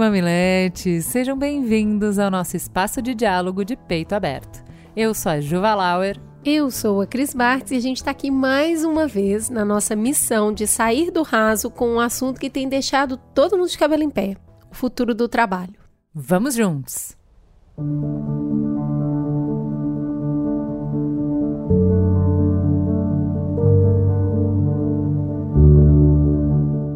mamiletes, sejam bem-vindos ao nosso espaço de diálogo de peito aberto. Eu sou a Juva Lauer. Eu sou a Cris Bartz e a gente está aqui mais uma vez na nossa missão de sair do raso com um assunto que tem deixado todo mundo de cabelo em pé: o futuro do trabalho. Vamos juntos!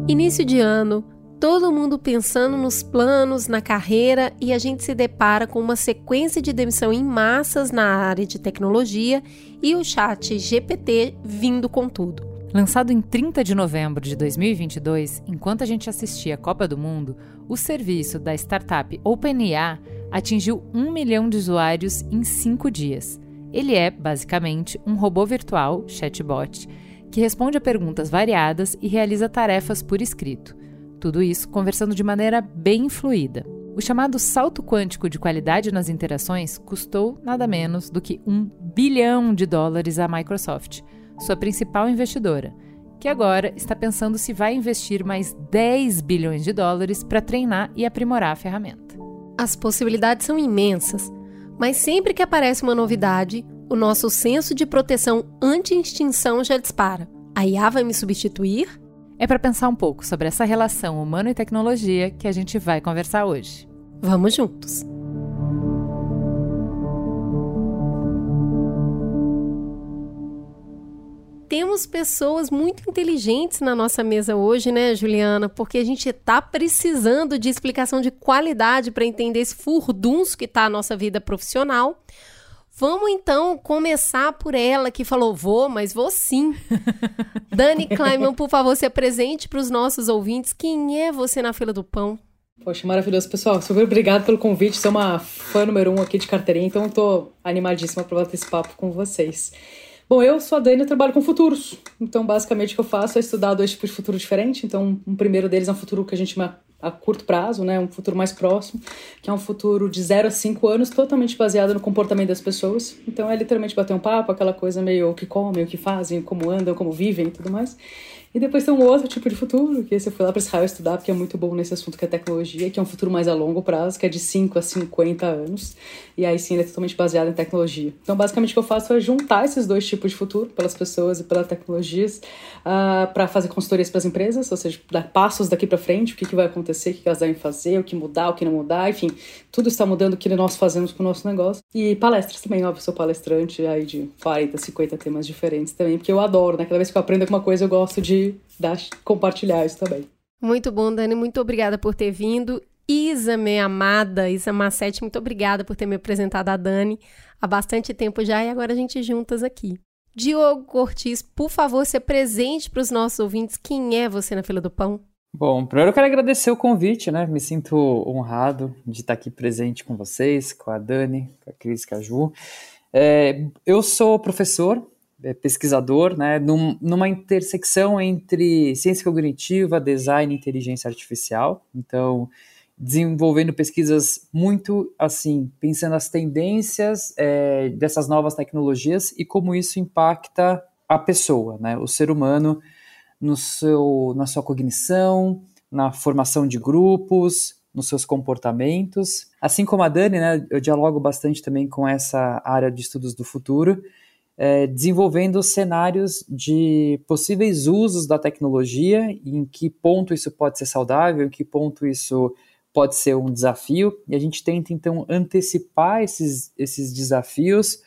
Início de ano, todo mundo pensando nos planos, na carreira e a gente se depara com uma sequência de demissão em massas na área de tecnologia e o chat GPT vindo com tudo. Lançado em 30 de novembro de 2022, enquanto a gente assistia a Copa do Mundo, o serviço da startup OpenAI atingiu um milhão de usuários em cinco dias. Ele é, basicamente, um robô virtual, chatbot, que responde a perguntas variadas e realiza tarefas por escrito. Tudo isso conversando de maneira bem fluida. O chamado salto quântico de qualidade nas interações custou nada menos do que um bilhão de dólares à Microsoft, sua principal investidora, que agora está pensando se vai investir mais 10 bilhões de dólares para treinar e aprimorar a ferramenta. As possibilidades são imensas, mas sempre que aparece uma novidade, o nosso senso de proteção anti-extinção já dispara. A IA vai me substituir? É para pensar um pouco sobre essa relação humano e tecnologia que a gente vai conversar hoje. Vamos juntos! Temos pessoas muito inteligentes na nossa mesa hoje, né, Juliana? Porque a gente está precisando de explicação de qualidade para entender esse furdunço que está a nossa vida profissional. Vamos então começar por ela que falou: vou, mas vou sim. Dani Kleiman, por favor, se apresente para os nossos ouvintes. Quem é você na fila do pão? Poxa, maravilhoso, pessoal. Super obrigado pelo convite. Sou uma fã número um aqui de carteirinha, então estou animadíssima para bater esse papo com vocês. Bom, eu sou a Dani e trabalho com futuros. Então, basicamente, o que eu faço é estudar dois tipos de futuro diferentes. Então, um primeiro deles é um futuro que a gente chama a curto prazo, né, um futuro mais próximo, que é um futuro de 0 a 5 anos, totalmente baseado no comportamento das pessoas. Então é literalmente bater um papo, aquela coisa meio o que comem, o que fazem, como andam, como vivem e tudo mais. E depois tem um outro tipo de futuro, que esse eu fui lá para Israel estudar, porque é muito bom nesse assunto que é tecnologia, que é um futuro mais a longo prazo, que é de 5 a 50 anos. E aí sim ele é totalmente baseado em tecnologia. Então, basicamente, o que eu faço é juntar esses dois tipos de futuro, pelas pessoas e pelas tecnologias, uh, ah, para fazer consultorias para as empresas, ou seja, dar passos daqui para frente, o que, que vai acontecer, o que elas devem fazer, o que mudar, o que não mudar, enfim, tudo está mudando o que nós fazemos com o nosso negócio. E palestras também, óbvio, sou palestrante aí de 40, 50 temas diferentes também, porque eu adoro, né? Cada vez que eu aprendo alguma coisa, eu gosto de dar, compartilhar isso também. Muito bom, Dani. Muito obrigada por ter vindo. Isa, minha amada, Isa Massete, muito obrigada por ter me apresentado a Dani há bastante tempo já e agora a gente juntas aqui. Diogo Cortes, por favor, se presente para os nossos ouvintes. Quem é você na fila do pão? Bom, primeiro eu quero agradecer o convite, né? Me sinto honrado de estar aqui presente com vocês, com a Dani, com a Cris, com a Ju. É, eu sou professor, é, pesquisador, né, num, numa intersecção entre ciência cognitiva, design e inteligência artificial. Então, desenvolvendo pesquisas muito assim, pensando as tendências é, dessas novas tecnologias e como isso impacta a pessoa, né, o ser humano no seu, na sua cognição, na formação de grupos, nos seus comportamentos. Assim como a Dani, né, eu dialogo bastante também com essa área de estudos do futuro é, desenvolvendo cenários de possíveis usos da tecnologia, em que ponto isso pode ser saudável, em que ponto isso pode ser um desafio, e a gente tenta então antecipar esses, esses desafios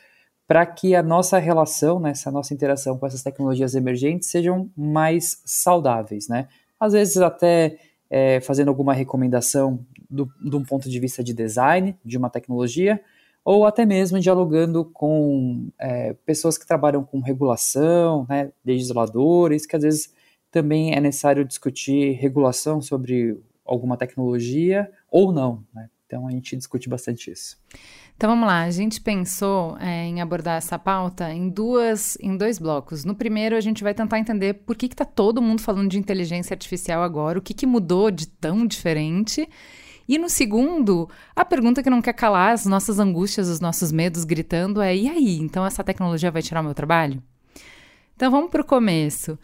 para que a nossa relação, né, essa nossa interação com essas tecnologias emergentes sejam mais saudáveis, né? Às vezes até é, fazendo alguma recomendação do, de um ponto de vista de design de uma tecnologia, ou até mesmo dialogando com é, pessoas que trabalham com regulação, né, legisladores, que às vezes também é necessário discutir regulação sobre alguma tecnologia ou não. Né? Então a gente discute bastante isso. Então vamos lá, a gente pensou é, em abordar essa pauta em duas, em dois blocos. No primeiro a gente vai tentar entender por que está todo mundo falando de inteligência artificial agora, o que, que mudou de tão diferente. E no segundo, a pergunta que não quer calar as nossas angústias, os nossos medos gritando é: e aí? Então essa tecnologia vai tirar o meu trabalho? Então vamos para o começo.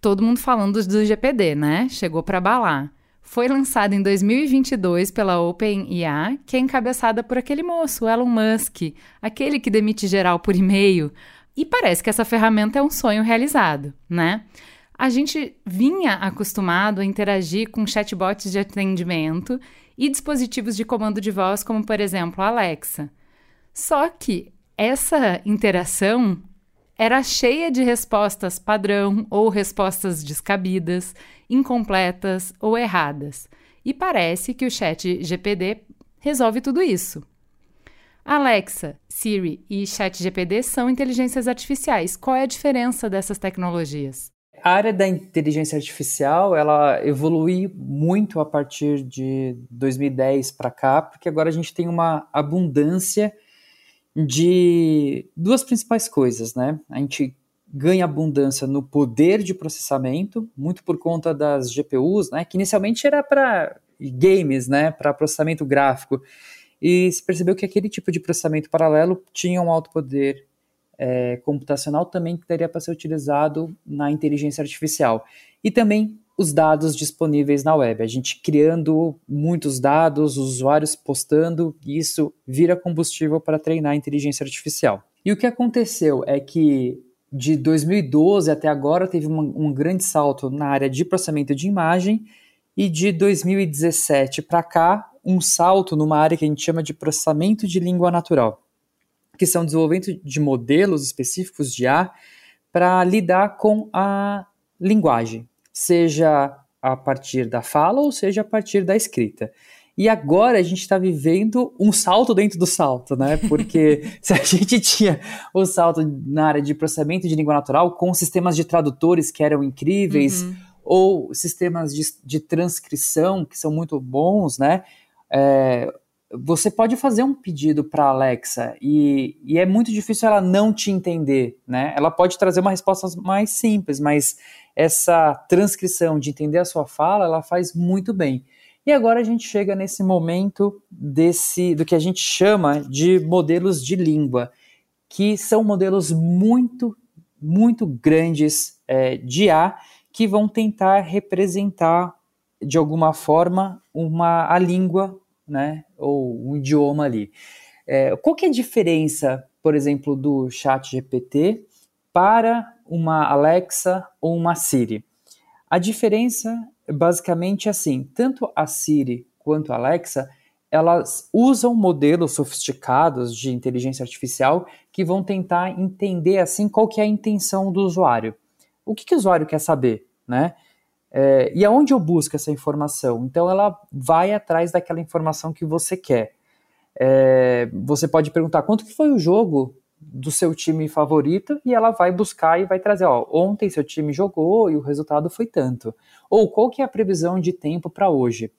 Todo mundo falando do GPD, né? Chegou para abalar foi lançada em 2022 pela OpenIA, que é encabeçada por aquele moço, Elon Musk, aquele que demite geral por e-mail. E parece que essa ferramenta é um sonho realizado, né? A gente vinha acostumado a interagir com chatbots de atendimento e dispositivos de comando de voz, como por exemplo a Alexa. Só que essa interação era cheia de respostas padrão ou respostas descabidas, incompletas ou erradas. E parece que o chat GPD resolve tudo isso. Alexa, Siri e Chat GPD são inteligências artificiais. Qual é a diferença dessas tecnologias? A área da inteligência artificial, ela evolui muito a partir de 2010 para cá, porque agora a gente tem uma abundância de duas principais coisas, né? A gente ganha abundância no poder de processamento, muito por conta das GPUs, né? Que inicialmente era para games, né? Para processamento gráfico. E se percebeu que aquele tipo de processamento paralelo tinha um alto poder é, computacional também que daria para ser utilizado na inteligência artificial. E também os dados disponíveis na web. A gente criando muitos dados, usuários postando, e isso vira combustível para treinar a inteligência artificial. E o que aconteceu é que de 2012 até agora teve uma, um grande salto na área de processamento de imagem e de 2017 para cá um salto numa área que a gente chama de processamento de língua natural, que são desenvolvimento de modelos específicos de A para lidar com a linguagem, seja a partir da fala ou seja a partir da escrita. E agora a gente está vivendo um salto dentro do salto, né? Porque se a gente tinha o salto na área de processamento de língua natural com sistemas de tradutores que eram incríveis, uhum. ou sistemas de, de, transcrição que são muito bons, né? É, você pode fazer um pedido para Alexa e, e, é muito difícil ela não te entender, né? Ela pode trazer uma resposta mais simples, mas essa transcrição de entender a sua fala, ela faz muito bem. E agora a gente chega nesse momento desse do que a gente chama de modelos de língua, que são modelos muito, muito grandes é, de A que vão tentar representar de alguma forma uma a língua, né, ou um idioma ali. É, qual que é a diferença, por exemplo, do Chat GPT para uma Alexa ou uma Siri? A diferença basicamente assim, tanto a Siri quanto a Alexa, elas usam modelos sofisticados de inteligência artificial que vão tentar entender assim qual que é a intenção do usuário. O que, que o usuário quer saber, né? É, e aonde eu busco essa informação? Então ela vai atrás daquela informação que você quer. É, você pode perguntar quanto que foi o jogo do seu time favorito e ela vai buscar e vai trazer, ó, ontem seu time jogou e o resultado foi tanto. Ou qual que é a previsão de tempo para hoje?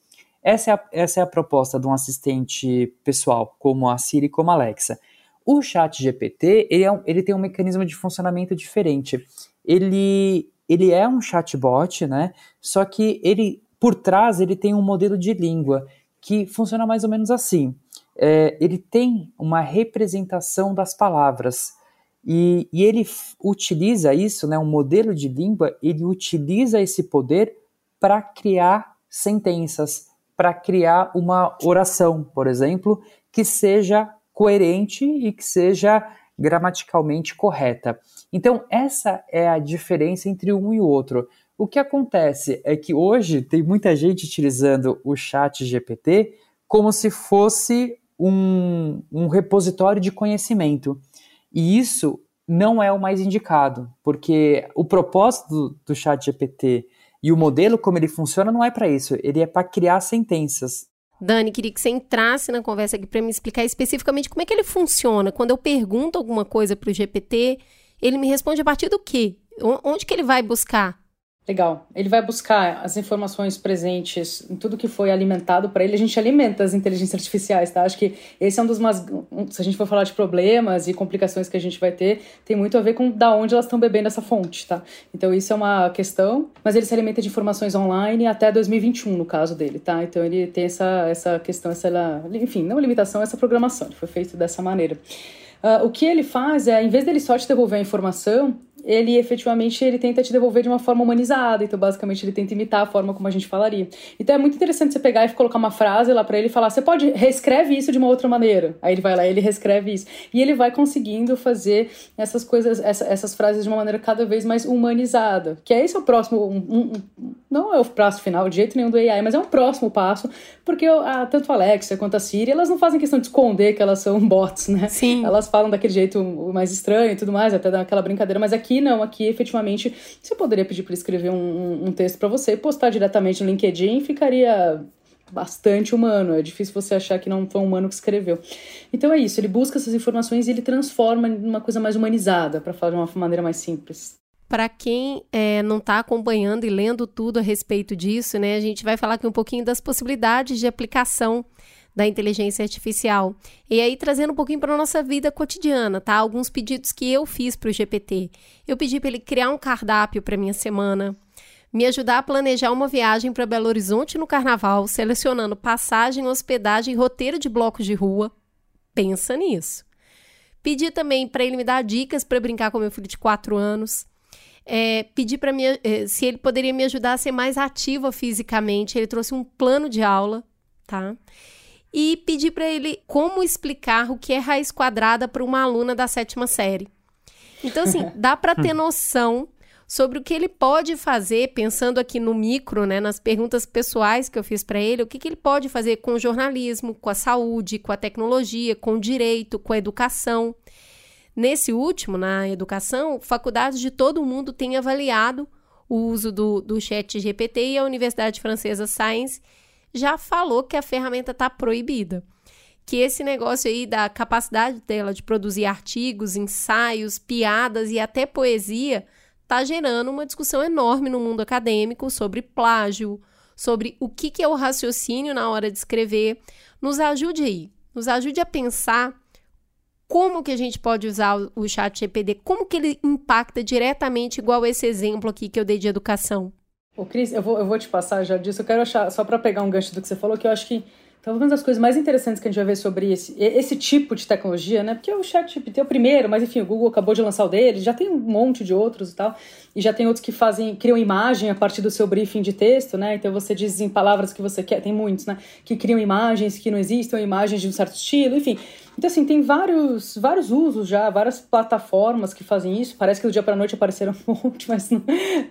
Essa é, a, essa é a proposta de um assistente pessoal, como a Siri, como a Alexa. O chat GPT, ele, é, ele tem um mecanismo de funcionamento diferente. Ele, ele é um chatbot, né? Só que ele, por trás, ele tem um modelo de língua que funciona mais ou menos assim é, ele tem uma representação das palavras. E, e, ele utiliza isso, né, um modelo de língua, ele utiliza esse poder para criar sentenças, para criar uma oração, por exemplo, que seja coerente e que seja gramaticalmente correta. Então, essa é a diferença entre um e outro. O que acontece é que hoje tem muita gente utilizando o chat GPT como se fosse um, um repositório de conhecimento. E isso não é o mais indicado, porque o propósito do, do chat GPT e o modelo como ele funciona não é para isso, ele é para criar sentenças. Dani, queria que você entrasse na conversa aqui para me explicar especificamente como é que ele funciona. Quando eu pergunto alguma coisa para o GPT, ele me responde a partir do quê? Onde que ele vai buscar? Legal. Ele vai buscar as informações presentes em tudo que foi alimentado para ele. A gente alimenta as inteligências artificiais, tá? Acho que esse é um dos mais. Se a gente for falar de problemas e complicações que a gente vai ter, tem muito a ver com da onde elas estão bebendo essa fonte, tá? Então isso é uma questão. Mas ele se alimenta de informações online até 2021, no caso dele, tá? Então ele tem essa, essa questão, essa. Enfim, não limitação, essa programação. Ele foi feito dessa maneira. Uh, o que ele faz é, em vez dele só te devolver a informação, ele efetivamente ele tenta te devolver de uma forma humanizada, então basicamente ele tenta imitar a forma como a gente falaria. Então é muito interessante você pegar e colocar uma frase lá para ele e falar: "Você pode reescreve isso de uma outra maneira". Aí ele vai lá, ele reescreve isso. E ele vai conseguindo fazer essas coisas, essa, essas frases de uma maneira cada vez mais humanizada. Que é esse é o próximo um, um, não é o passo final de jeito nenhum do AI, mas é um próximo passo, porque a, tanto a Alexa quanto a Siri, elas não fazem questão de esconder que elas são bots, né? Sim. Elas falam daquele jeito mais estranho e tudo mais, até daquela brincadeira, mas aqui aqui não, aqui efetivamente você poderia pedir para escrever um, um texto para você, postar diretamente no LinkedIn, ficaria bastante humano. É difícil você achar que não foi um humano que escreveu. Então é isso, ele busca essas informações e ele transforma em uma coisa mais humanizada, para falar de uma maneira mais simples. Para quem é, não está acompanhando e lendo tudo a respeito disso, né, a gente vai falar aqui um pouquinho das possibilidades de aplicação da inteligência artificial. E aí, trazendo um pouquinho para a nossa vida cotidiana, tá? Alguns pedidos que eu fiz para o GPT. Eu pedi para ele criar um cardápio para minha semana, me ajudar a planejar uma viagem para Belo Horizonte no carnaval, selecionando passagem, hospedagem roteiro de blocos de rua. Pensa nisso. Pedi também para ele me dar dicas para brincar com meu filho de 4 anos. É, pedi para mim é, se ele poderia me ajudar a ser mais ativa fisicamente. Ele trouxe um plano de aula, tá? E pedi para ele como explicar o que é raiz quadrada para uma aluna da sétima série. Então, assim, dá para ter noção sobre o que ele pode fazer, pensando aqui no micro, né, nas perguntas pessoais que eu fiz para ele, o que, que ele pode fazer com o jornalismo, com a saúde, com a tecnologia, com o direito, com a educação. Nesse último, na educação, faculdades de todo o mundo têm avaliado o uso do, do chat GPT e a Universidade Francesa Science já falou que a ferramenta está proibida. Que esse negócio aí da capacidade dela de produzir artigos, ensaios, piadas e até poesia está gerando uma discussão enorme no mundo acadêmico sobre plágio, sobre o que, que é o raciocínio na hora de escrever. Nos ajude aí, nos ajude a pensar como que a gente pode usar o chat GPD, como que ele impacta diretamente igual esse exemplo aqui que eu dei de educação. Ô, Cris, eu vou, eu vou te passar já disso. Eu quero achar, só para pegar um gancho do que você falou, que eu acho que talvez uma das coisas mais interessantes que a gente vai ver sobre esse, esse tipo de tecnologia, né? Porque o ChatGPT é o primeiro, mas enfim, o Google acabou de lançar o dele, já tem um monte de outros e tal. E já tem outros que fazem, criam imagem a partir do seu briefing de texto, né? Então você diz em palavras que você quer, tem muitos, né? Que criam imagens que não existem, imagens de um certo estilo, enfim. Então, assim, tem vários, vários usos já, várias plataformas que fazem isso. Parece que do dia para noite apareceram um monte, mas não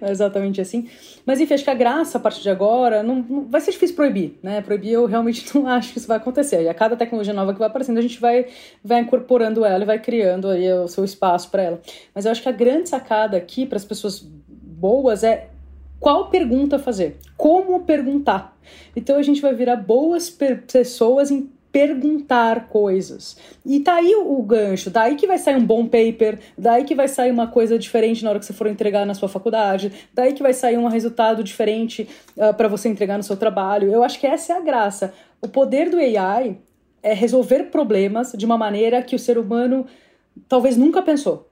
é exatamente assim. Mas, enfim, acho que a graça, a partir de agora, não, não, vai ser difícil proibir, né? Proibir eu realmente não acho que isso vai acontecer. E a cada tecnologia nova que vai aparecendo, a gente vai, vai incorporando ela e vai criando aí o seu espaço para ela. Mas eu acho que a grande sacada aqui para as pessoas boas é qual pergunta fazer, como perguntar. Então a gente vai virar boas pessoas em perguntar coisas. E tá aí o, gancho, daí que vai sair um bom paper, daí que vai sair uma coisa diferente na hora que você for entregar na sua faculdade, daí que vai sair um resultado diferente uh, ah, para você entregar no seu trabalho. Eu acho que essa é a graça. O poder do AI é resolver problemas de uma maneira que o ser humano talvez nunca pensou.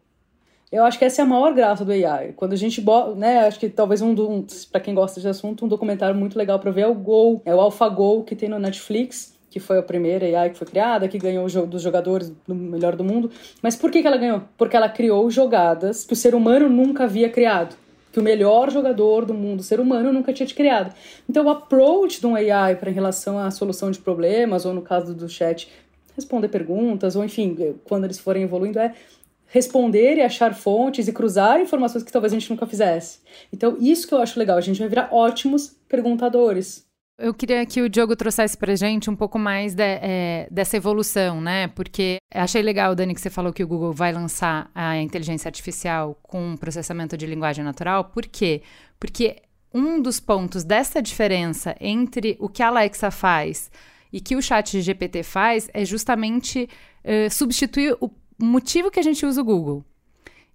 Eu acho que essa é a maior graça do AI. Quando a gente, né, acho que talvez um, um para quem gosta de assunto, um documentário muito legal para ver é o Go, é o AlphaGo que tem no Netflix que foi a primeira AI que foi criada, que ganhou o jogo dos jogadores do melhor do mundo. Mas por que, que ela ganhou? Porque ela criou jogadas que o ser humano nunca havia criado. Que o melhor jogador do mundo, ser humano, nunca tinha criado. Então, o approach de um AI para em relação à solução de problemas, ou no caso do chat, responder perguntas, ou enfim, quando eles forem evoluindo, é responder e achar fontes e cruzar informações que talvez a gente nunca fizesse. Então, isso que eu acho legal, a gente vai virar ótimos perguntadores. Eu queria que o Diogo trouxesse para gente um pouco mais de, é, dessa evolução, né? Porque achei legal, Dani, que você falou que o Google vai lançar a inteligência artificial com processamento de linguagem natural. Por quê? Porque um dos pontos dessa diferença entre o que a Alexa faz e que o chat GPT faz é justamente uh, substituir o motivo que a gente usa o Google.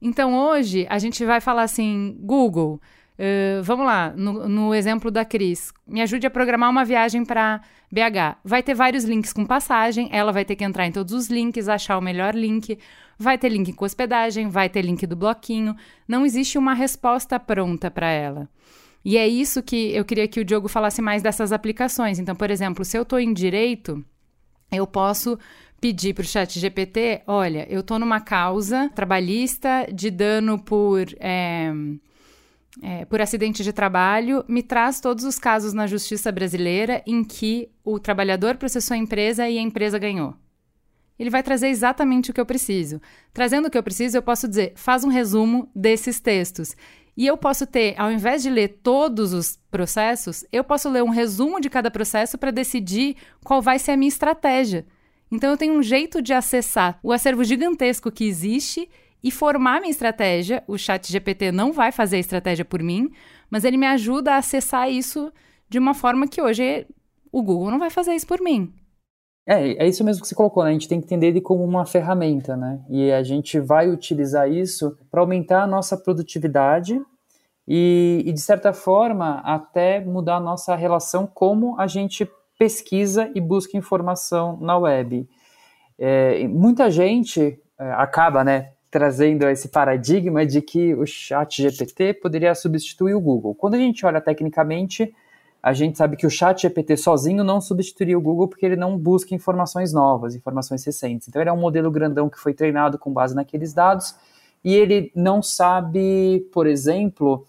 Então, hoje, a gente vai falar assim, Google, Uh, vamos lá, no, no, exemplo da Cris. Me ajude a programar uma viagem para BH. Vai ter vários links com passagem, ela vai ter que entrar em todos os links, achar o melhor link. Vai ter link com hospedagem, vai ter link do bloquinho. Não existe uma resposta pronta para ela. E é isso que eu queria que o Diogo falasse mais dessas aplicações. Então, por exemplo, se eu estou em direito, eu posso pedir para o chat GPT, olha, eu estou numa causa trabalhista de dano por... É, é, por acidente de trabalho, me traz todos os casos na justiça brasileira em que o trabalhador processou a empresa e a empresa ganhou. Ele vai trazer exatamente o que eu preciso. Trazendo o que eu preciso, eu posso dizer, faz um resumo desses textos. E eu posso ter, ao invés de ler todos os processos, eu posso ler um resumo de cada processo para decidir qual vai ser a minha estratégia. Então eu tenho um jeito de acessar o acervo gigantesco que existe e formar minha estratégia. O Chat GPT não vai fazer a estratégia por mim, mas ele me ajuda a acessar isso de uma forma que hoje o Google não vai fazer isso por mim. É, é isso mesmo que você colocou, né? A gente tem que entender ele como uma ferramenta, né? E a gente vai utilizar isso para aumentar a nossa produtividade e, e, de certa forma, até mudar a nossa relação como a gente pesquisa e busca informação na web. É, muita gente é, acaba, né, trazendo esse paradigma de que o chat GPT poderia substituir o Google. Quando a gente olha tecnicamente, a gente sabe que o chat GPT sozinho não substituiria o Google porque ele não busca informações novas, informações recentes. Então ele é um modelo grandão que foi treinado com base naqueles dados e ele não sabe, por exemplo,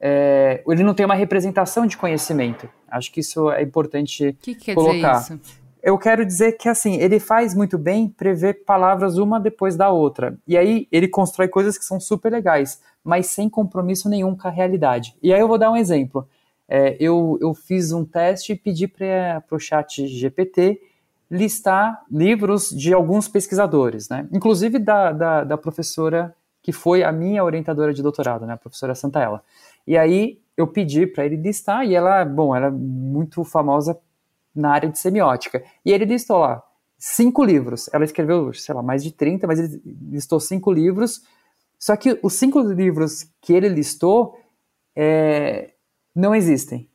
é, ele não tem uma representação de conhecimento. Acho que isso é importante que que colocar. Dizer isso? Eu quero dizer que assim, ele faz muito bem prever palavras uma depois da outra. E aí ele constrói coisas que são super legais, mas sem compromisso nenhum com a realidade. E aí eu vou dar um exemplo. É, eu, eu fiz um teste e pedi para o chat GPT listar livros de alguns pesquisadores, né? Inclusive da, da, da professora que foi a minha orientadora de doutorado, né? A professora Santaella. E aí eu pedi para ele listar e ela, bom, ela é muito famosa na área de semiótica. E ele listou lá cinco livros. Ela escreveu, sei lá, mais de 30, mas ele listou cinco livros. Só que os cinco livros que ele listou é, não existem.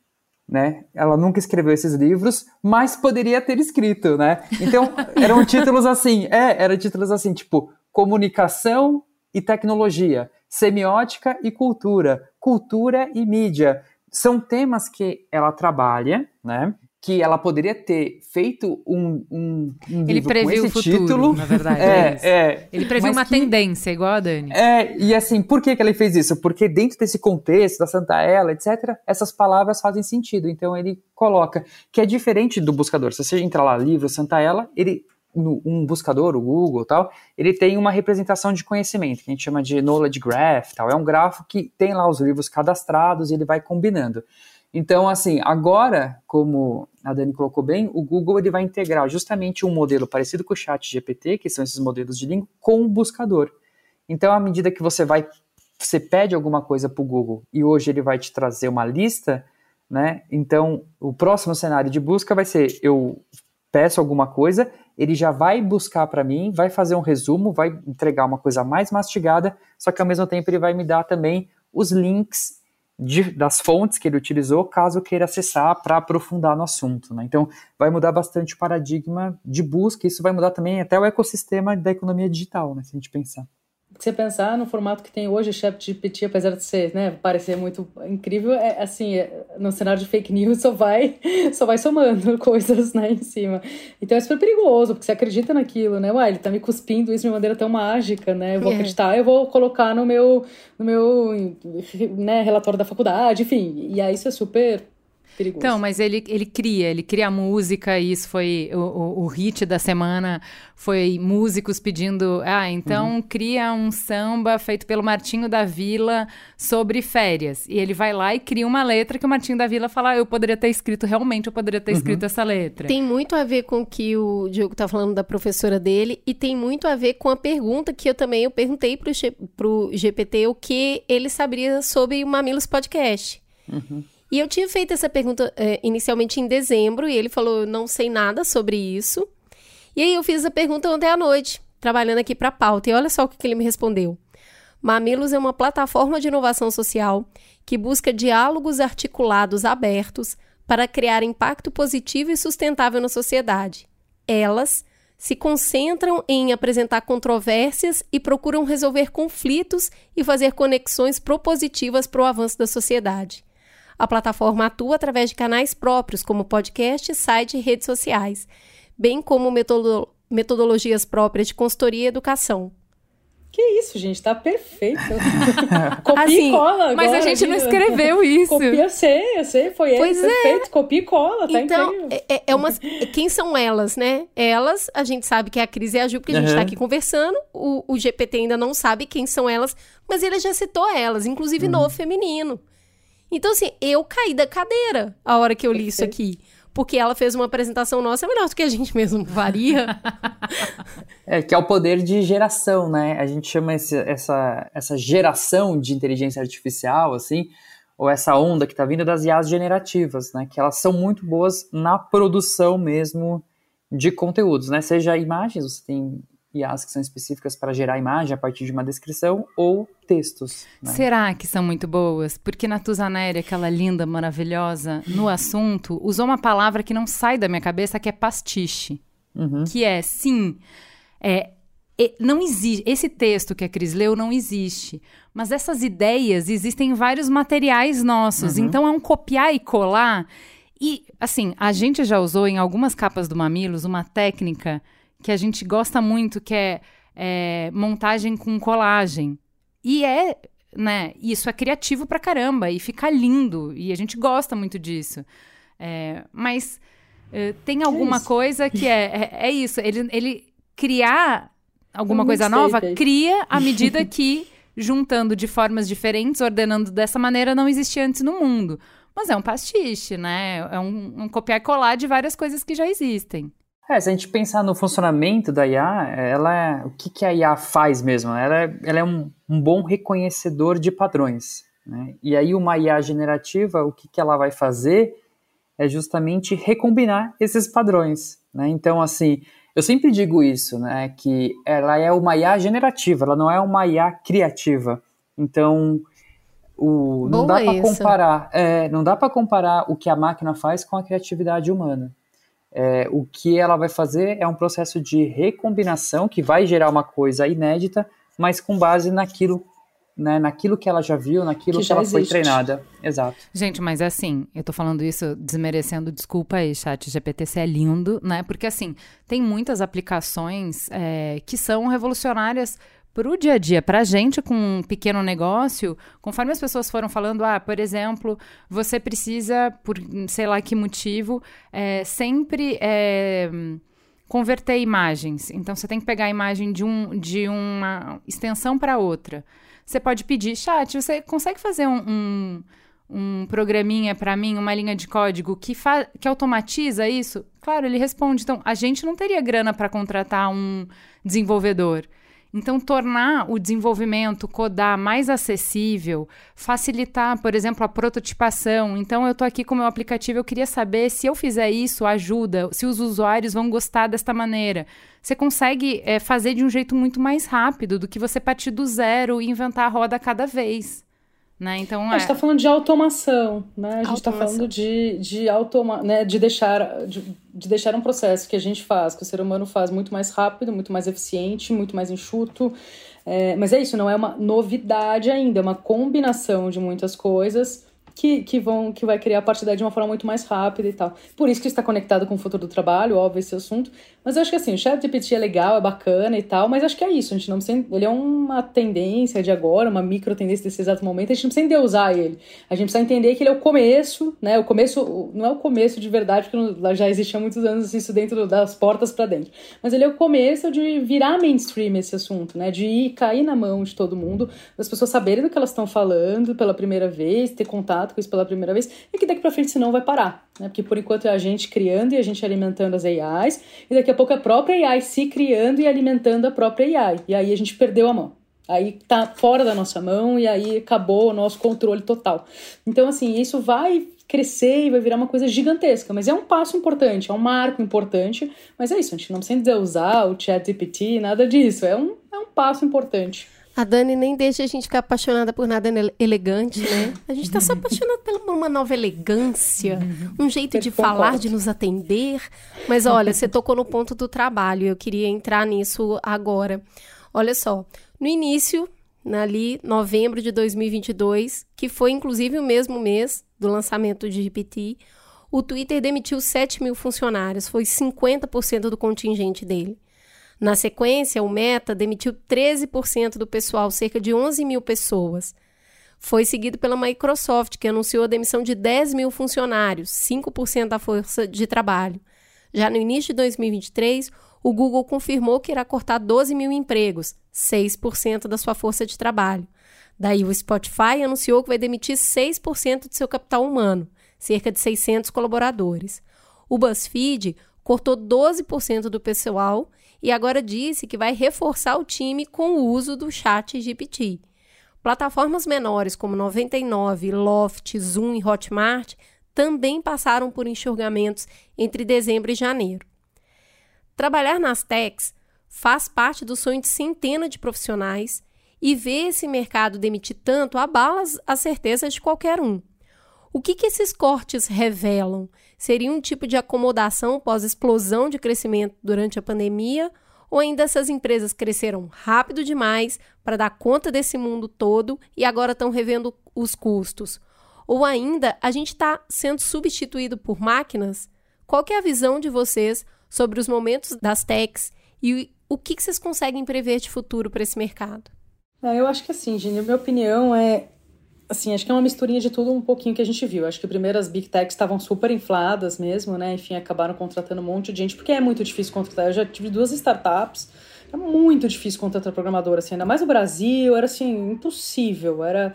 Né? Ela nunca escreveu esses livros, mas poderia ter escrito, né? Então, eram títulos assim, é, eram títulos assim, tipo, comunicação e tecnologia, semiótica e cultura, cultura e mídia. São temas que ela trabalha, né? Que ela poderia ter feito um, um, um Ele previu o futuro, título. na verdade. É, é, é Ele previu uma que, tendência, igual a Dani. É, e assim, por que, que ele fez isso? Porque dentro desse contexto, da Santa Ela, etc., essas palavras fazem sentido. Então ele coloca, que é diferente do buscador. Se você entrar lá, livro Santa Ela, ele um buscador, o Google tal, ele tem uma representação de conhecimento, que a gente chama de knowledge graph tal. É um grafo que tem lá os livros cadastrados e ele vai combinando. Então, assim, agora, como a Dani colocou bem, o Google ele vai integrar justamente um modelo parecido com o Chat GPT, que são esses modelos de língua, com o buscador. Então, à medida que você vai, você pede alguma coisa para o Google e hoje ele vai te trazer uma lista, né? Então, o próximo cenário de busca vai ser eu peço alguma coisa, ele já vai buscar para mim, vai fazer um resumo, vai entregar uma coisa mais mastigada, só que ao mesmo tempo ele vai me dar também os links de, das fontes que ele utilizou, caso queira acessar para aprofundar no assunto. Né? Então, vai mudar bastante o paradigma de busca, isso vai mudar também até o ecossistema da economia digital, né, se a gente pensar você pensar no formato que tem hoje o ChatGPT, apesar de ser, né, parecer muito incrível, é assim, é, no cenário de fake news só vai, só vai somando coisas, né, em cima. Então é super perigoso, porque você acredita naquilo, né? Uai, ele tá me cuspindo isso de uma maneira tão mágica, né? Eu vou é. acreditar, eu vou colocar no meu, no meu, né, relatório da faculdade, enfim. E aí isso é super perigoso. Então, mas ele, ele cria, ele cria música, e isso foi o, o, o hit da semana, foi músicos pedindo, ah, então uhum. cria um samba feito pelo Martinho da Vila sobre férias. E ele vai lá e cria uma letra que o Martinho da Vila fala, ah, eu poderia ter escrito, realmente eu poderia ter uhum. escrito essa letra. Tem muito a ver com o que o Diogo tá falando da professora dele, e tem muito a ver com a pergunta que eu também eu perguntei pro, G, pro GPT o que ele sabia sobre o Mamilos Podcast. Uhum. E eu tinha feito essa pergunta é, inicialmente em dezembro, e ele falou: não sei nada sobre isso. E aí eu fiz a pergunta ontem à noite, trabalhando aqui para a pauta, e olha só o que, que ele me respondeu. Mamilos é uma plataforma de inovação social que busca diálogos articulados abertos para criar impacto positivo e sustentável na sociedade. Elas se concentram em apresentar controvérsias e procuram resolver conflitos e fazer conexões propositivas para o avanço da sociedade. A plataforma atua através de canais próprios, como podcast, site e redes sociais, bem como metodolo metodologias próprias de consultoria e educação. Que isso, gente, tá perfeito. Copia Assim, e cola agora. Mas a gente não escreveu isso. Copia, eu sei, eu sei, foi Pois ele, é. perfeito. Copia e cola, tá então, incrível. é, é- é umas, quem são elas, né? Elas, a gente sabe que é a Cris e a Ju, porque a gente Uhum. tá aqui conversando. O, o GPT ainda não sabe quem são elas, mas ele já citou elas, inclusive no feminino. Então, assim, eu caí da cadeira a hora que eu li isso aqui. Porque ela fez uma apresentação nossa melhor do que a gente mesmo faria. É, que é o poder de geração, né? A gente chama esse- essa, essa geração de inteligência artificial, assim, ou essa onda que está vindo das IAs generativas, né? Que elas são muito boas na produção mesmo de conteúdos, né? Seja imagens, você tem IAs que são específicas para gerar imagem a partir de uma descrição, ou textos. Né? Será que são muito boas? Porque Natuzanéria, aquela linda, maravilhosa, no assunto, usou uma palavra que não sai da minha cabeça, que é pastiche. Uhum. Que é, sim, é, e- não existe. Esse texto que a Cris leu não existe. Mas essas ideias existem em vários materiais nossos. Então é um copiar e colar. E, assim, a gente já usou em algumas capas do Mamilos uma técnica que a gente gosta muito, que é, é, montagem com colagem. E é, né, isso é criativo pra caramba e fica lindo. E a gente gosta muito disso. É, mas é, tem alguma isso? coisa que é, é, é isso. Ele, ele criar alguma Um coisa nova, cria à medida que, juntando de formas diferentes, ordenando dessa maneira, não existia antes no mundo. Mas é um pastiche, né? É um, um copiar e colar de várias coisas que já existem. É, se a gente pensar no funcionamento da IA, ela é, o que, que a IA faz mesmo? Ela é, ela é um, um bom reconhecedor de padrões. Né? E aí uma IA generativa, o que, que ela vai fazer é justamente recombinar esses padrões. Né? Então, assim, eu sempre digo isso, né? que ela é uma IA generativa, ela não é uma IA criativa. Então, o, não Boa dá para comparar, é, não dá para comparar o que a máquina faz com a criatividade humana. É, o que ela vai fazer é um processo de recombinação que vai gerar uma coisa inédita, mas com base naquilo, né, naquilo que ela já viu, naquilo Que que, ela foi existe. treinada. Exato. Gente, mas assim, eu tô falando isso desmerecendo, desculpa aí, chat GPT, você é lindo, né? Porque assim, tem muitas aplicações é, que são revolucionárias pro dia a dia, pra gente com um pequeno negócio, conforme as pessoas foram falando, ah, por exemplo, você precisa, por sei lá que motivo, é, sempre é, converter imagens. Então você tem que pegar a imagem de, um, de uma extensão para outra. Você pode pedir, chat, você consegue fazer um, um, um programinha para mim, uma linha de código que, que automatiza isso? Claro, ele responde. Então, a gente não teria grana para contratar um desenvolvedor. Então, tornar o desenvolvimento, codar mais acessível, facilitar, por exemplo, a prototipação. Então, eu estou aqui com o meu aplicativo, eu queria saber se eu fizer isso, ajuda, se os usuários vão gostar desta maneira. Você consegue é, fazer de um jeito muito mais rápido do que você partir do zero e inventar a roda cada vez. Né? Então, A gente é, está falando de automação, né? A gente está falando de, de, automa né? de, deixar, de, de deixar um processo que a gente faz, que o ser humano faz muito mais rápido, muito mais eficiente, muito mais enxuto. É, mas é isso, não é uma novidade ainda, é uma combinação de muitas coisas que, que, vão, que vai criar a partir daí de uma forma muito mais rápida e tal. Por isso que está conectado com o futuro do trabalho, óbvio, esse assunto. Mas eu acho que assim, o chat GPT é legal, é bacana e tal, mas acho que é isso. A gente não precisa. Ele é uma tendência de agora, uma micro tendência desse exato momento. A gente não precisa endeusar ele. A gente precisa entender que ele é o começo, né? O começo não é o começo de verdade, porque já existe há muitos anos isso dentro das portas para dentro. Mas ele é o começo de virar mainstream esse assunto, né? De ir cair na mão de todo mundo, das pessoas saberem do que elas estão falando pela primeira vez, ter contato com isso pela primeira vez, e que daqui para frente senão vai parar, né? Porque por enquanto é a gente criando e a gente alimentando as AIs, e daqui a pouco é a própria AI se criando e alimentando a própria AI. E aí a gente perdeu a mão. Aí tá fora da nossa mão e aí acabou o nosso controle total. Então, assim, isso vai crescer e vai virar uma coisa gigantesca, mas é um passo importante, é um marco importante, mas é isso, a gente não precisa usar o chat GPT, nada disso, é um, é um passo importante. A Dani nem deixa a gente ficar apaixonada por nada elegante, né? A gente tá só apaixonada por uma nova elegância, um jeito de falar, de nos atender. Mas olha, você tocou no ponto do trabalho, eu queria entrar nisso agora. Olha só, no início, ali, novembro de 2022, que foi inclusive o mesmo mês do lançamento de GPT, o Twitter demitiu 7 mil funcionários, foi 50% do contingente dele. Na sequência, o Meta demitiu 13% do pessoal, cerca de 11 mil pessoas. Foi seguido pela Microsoft, que anunciou a demissão de 10 mil funcionários, 5% da força de trabalho. Já no início de 2023, o Google confirmou que irá cortar 12 mil empregos, 6% da sua força de trabalho. Daí o Spotify anunciou que vai demitir 6% de seu capital humano, cerca de 600 colaboradores. O BuzzFeed cortou 12% do pessoal e agora disse que vai reforçar o time com o uso do chat GPT. Plataformas menores como 99, Loft, Zoom e Hotmart também passaram por enxurgamentos entre dezembro e janeiro. Trabalhar nas techs faz parte do sonho de centenas de profissionais e ver esse mercado demitir tanto abala as certezas de qualquer um. O que, que esses cortes revelam? Seria um tipo de acomodação pós-explosão de crescimento durante a pandemia? Ou ainda essas empresas cresceram rápido demais para dar conta desse mundo todo e agora estão revendo os custos? Ou ainda a gente está sendo substituído por máquinas? Qual é a visão de vocês sobre os momentos das techs e o que, que vocês conseguem prever de futuro para esse mercado? É, eu acho que assim, Gini, minha opinião é assim, acho que é uma misturinha de tudo um pouquinho que a gente viu. Acho que primeiro as big techs estavam super infladas mesmo, né? Enfim, acabaram contratando um monte de gente, porque é muito difícil contratar. Eu já tive duas startups, é muito difícil contratar programador, assim, ainda mais no Brasil, era assim, impossível, era...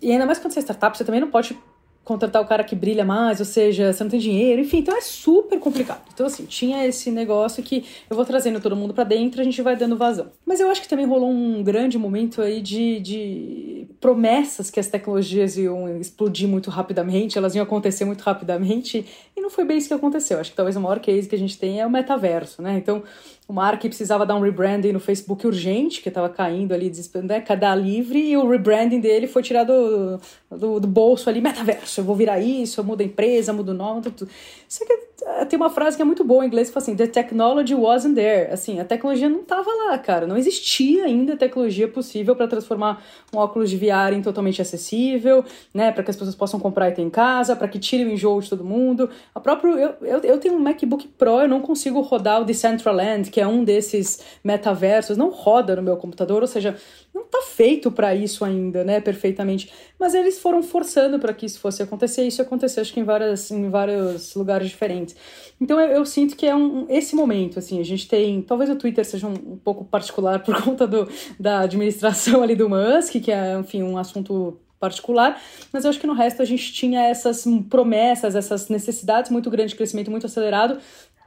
E ainda mais quando você é startup, você também não pode contratar o cara que brilha mais, ou seja, você não tem dinheiro, enfim, então é super complicado. Então, assim, tinha esse negócio que eu vou trazendo todo mundo para dentro, a gente vai dando vazão. Mas eu acho que também rolou um grande momento aí de, de promessas que as tecnologias iam explodir muito rapidamente, elas iam acontecer muito rapidamente, e não foi bem isso que aconteceu. Acho que talvez o maior case que a gente tem é o metaverso, né? Então, o Mark precisava dar um rebranding no Facebook urgente, que estava caindo ali, né, cada livre, e o rebranding dele foi tirado do, do, do, bolso ali, metaverso, eu vou virar isso, eu mudo a empresa, mudo o nome, tudo. Só que eh, tem uma frase que é muito boa em inglês, que fala assim, the technology wasn't there. Assim, a tecnologia não estava lá, cara, não existia ainda tecnologia possível para transformar um óculos de VR em totalmente acessível, né, para que as pessoas possam comprar e ter em casa, para que tire o enjoo de todo mundo. A próprio, eu, eu, eu tenho um MacBook Pro, eu não consigo rodar o Decentraland, que é um desses metaversos, não roda no meu computador, ou seja, não está feito para isso ainda, né, perfeitamente. Mas eles foram forçando para que isso fosse acontecer, e isso aconteceu, acho que em, várias, em vários lugares diferentes. Então eu, eu sinto que é um, esse momento, assim, a gente tem, talvez o Twitter seja um, um pouco particular por conta do, da administração ali do Musk, que é, enfim, um assunto particular, mas eu acho que no resto a gente tinha essas promessas, essas necessidades muito grandes de crescimento muito acelerado,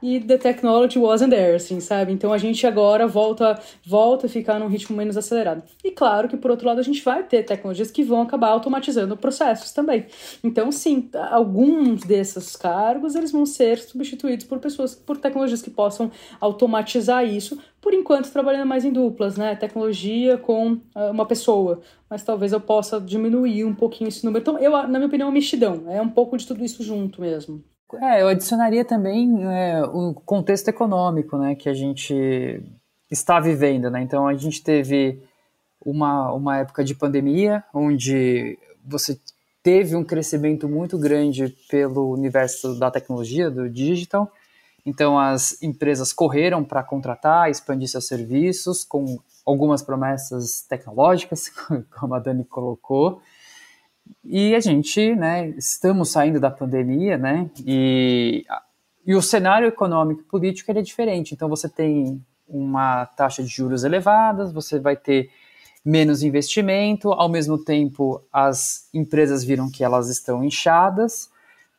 e the technology wasn't there, assim, sabe? Então a gente agora volta, volta a ficar num ritmo menos acelerado. E claro que por outro lado a gente vai ter tecnologias que vão acabar automatizando processos também. Então sim, alguns desses cargos eles vão ser substituídos por pessoas, por tecnologias que possam automatizar isso, por enquanto trabalhando mais em duplas, né? Tecnologia com uh, uma pessoa, mas talvez eu possa diminuir um pouquinho esse número. Então, eu, na minha opinião, é uma mexidão, é um pouco de tudo isso junto mesmo. É, eu adicionaria também é, o contexto econômico, né, que a gente está vivendo, né? Então a gente teve uma, uma época de pandemia onde você teve um crescimento muito grande pelo universo da tecnologia, do digital. Então as empresas correram para contratar, expandir seus serviços com algumas promessas tecnológicas, como a Dani colocou. E a gente, né, estamos saindo da pandemia, né, e, e o cenário econômico e político é diferente. Então você tem uma taxa de juros elevadas, você vai ter menos investimento, ao mesmo tempo as empresas viram que elas estão inchadas,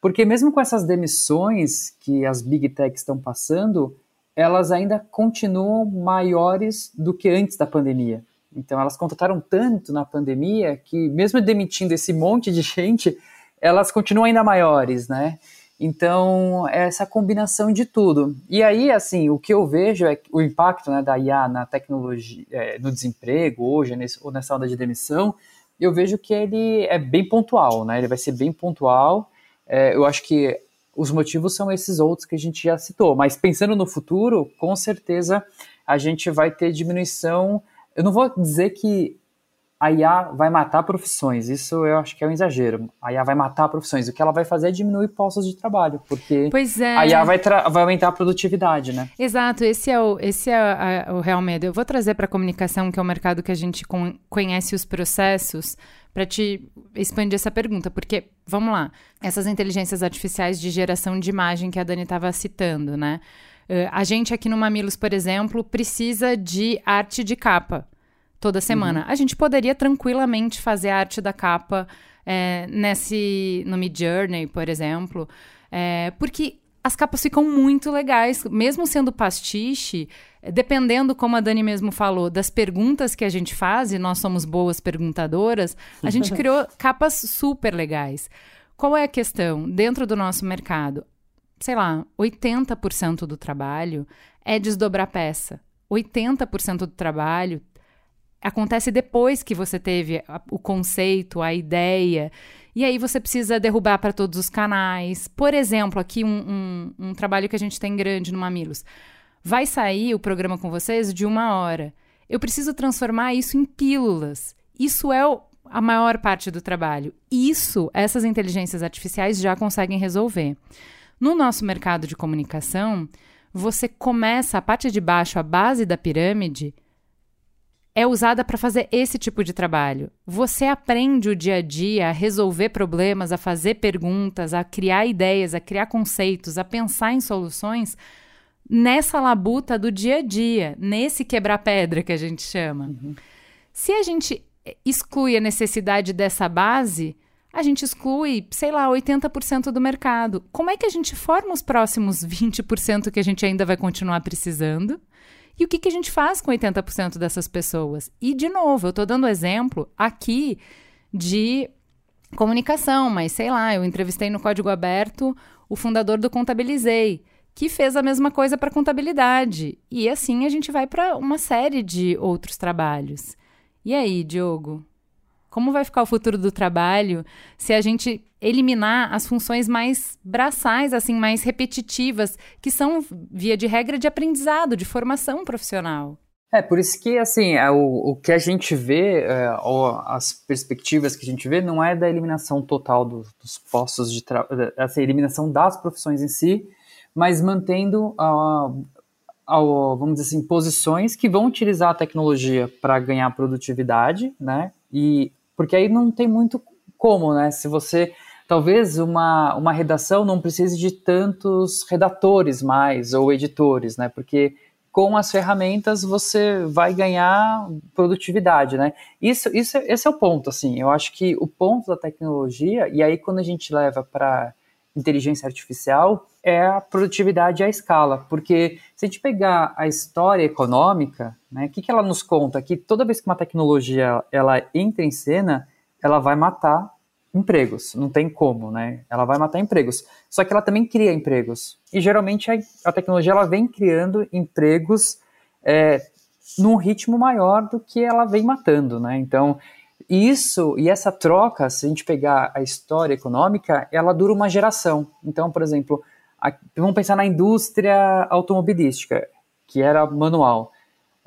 porque mesmo com essas demissões que as big techs estão passando, elas ainda continuam maiores do que antes da pandemia. Então, elas contrataram tanto na pandemia que, mesmo demitindo esse monte de gente, elas continuam ainda maiores, né? Então, é essa combinação de tudo. E aí, assim, o que eu vejo é o impacto né, da IA na tecnologia, é, no desemprego hoje, nesse, ou nessa onda de demissão, eu vejo que ele é bem pontual, né? Ele vai ser bem pontual. É, eu acho que os motivos são esses outros que a gente já citou. Mas pensando no futuro, com certeza a gente vai ter diminuição. Eu não vou dizer que a IA vai matar profissões. Isso eu acho que é um exagero. A IA vai matar profissões. O que ela vai fazer é diminuir postos de trabalho, porque é. a IA vai, vai, aumentar a produtividade, né? Exato, esse é o, esse é a, a, o real medo. Eu vou trazer para a comunicação, que é o mercado que a gente conhece os processos, para te expandir essa pergunta, porque, vamos lá, essas inteligências artificiais de geração de imagem que a Dani estava citando, né? Uh, a gente aqui no Mamilos, por exemplo, precisa de arte de capa toda semana. Uhum. A gente poderia tranquilamente fazer a arte da capa é, nesse no Mid Journey, por exemplo, é, porque as capas ficam muito legais, mesmo sendo pastiche, dependendo, como a Dani mesmo falou, das perguntas que a gente faz, e nós somos boas perguntadoras, a gente criou capas super legais. Qual é a questão? Dentro do nosso mercado, sei lá, 80% do trabalho é desdobrar peça. 80% do trabalho acontece depois que você teve o conceito, a ideia. E aí você precisa derrubar para todos os canais. Por exemplo, aqui um, um, um, trabalho que a gente tem grande no Mamilos. Vai sair o programa com vocês de uma hora. Eu preciso transformar isso em pílulas. Isso é o, a maior parte do trabalho. Isso, essas inteligências artificiais já conseguem resolver. No nosso mercado de comunicação, você começa a parte de baixo, a base da pirâmide, é usada para fazer esse tipo de trabalho. Você aprende o dia a dia a resolver problemas, a fazer perguntas, a criar ideias, a criar conceitos, a pensar em soluções nessa labuta do dia a dia, nesse quebrar-pedra que a gente chama. Uhum. Se a gente exclui a necessidade dessa base, a gente exclui, sei lá, 80% do mercado. Como é que a gente forma os próximos 20% que a gente ainda vai continuar precisando? E o que, que a gente faz com 80% dessas pessoas? E, de novo, eu estou dando exemplo aqui de comunicação, mas sei lá, eu entrevistei no Código Aberto o fundador do Contabilizei, que fez a mesma coisa para contabilidade. E assim a gente vai para uma série de outros trabalhos. E aí, Diogo? Como vai ficar o futuro do trabalho se a gente eliminar as funções mais braçais, assim, mais repetitivas, que são, via de regra, de aprendizado, de formação profissional? É, por isso que, assim, é, o, o que a gente vê, é, as perspectivas que a gente vê, não é da eliminação total do, dos postos de trabalho, essa eliminação das profissões em si, mas mantendo, uh, vamos dizer assim, posições que vão utilizar a tecnologia para ganhar produtividade, né, e porque aí não tem muito como, né? Se você talvez uma, uma redação não precise de tantos redatores mais ou editores, né? Porque com as ferramentas você vai ganhar produtividade, né? Isso, isso, esse é o ponto, assim. Eu acho que o ponto da tecnologia e aí quando a gente leva para inteligência artificial é a produtividade à escala, porque se a gente pegar a história econômica, né, o que, que ela nos conta? Que toda vez que uma tecnologia ela entra em cena, ela vai matar empregos, não tem como, né? Ela vai matar empregos. Só que ela também cria empregos. E geralmente a, a tecnologia ela vem criando empregos é, num ritmo maior do que ela vem matando, né? Então, isso e essa troca, se a gente pegar a história econômica, ela dura uma geração. Então, por exemplo, a, vamos pensar na indústria automobilística, que era manual.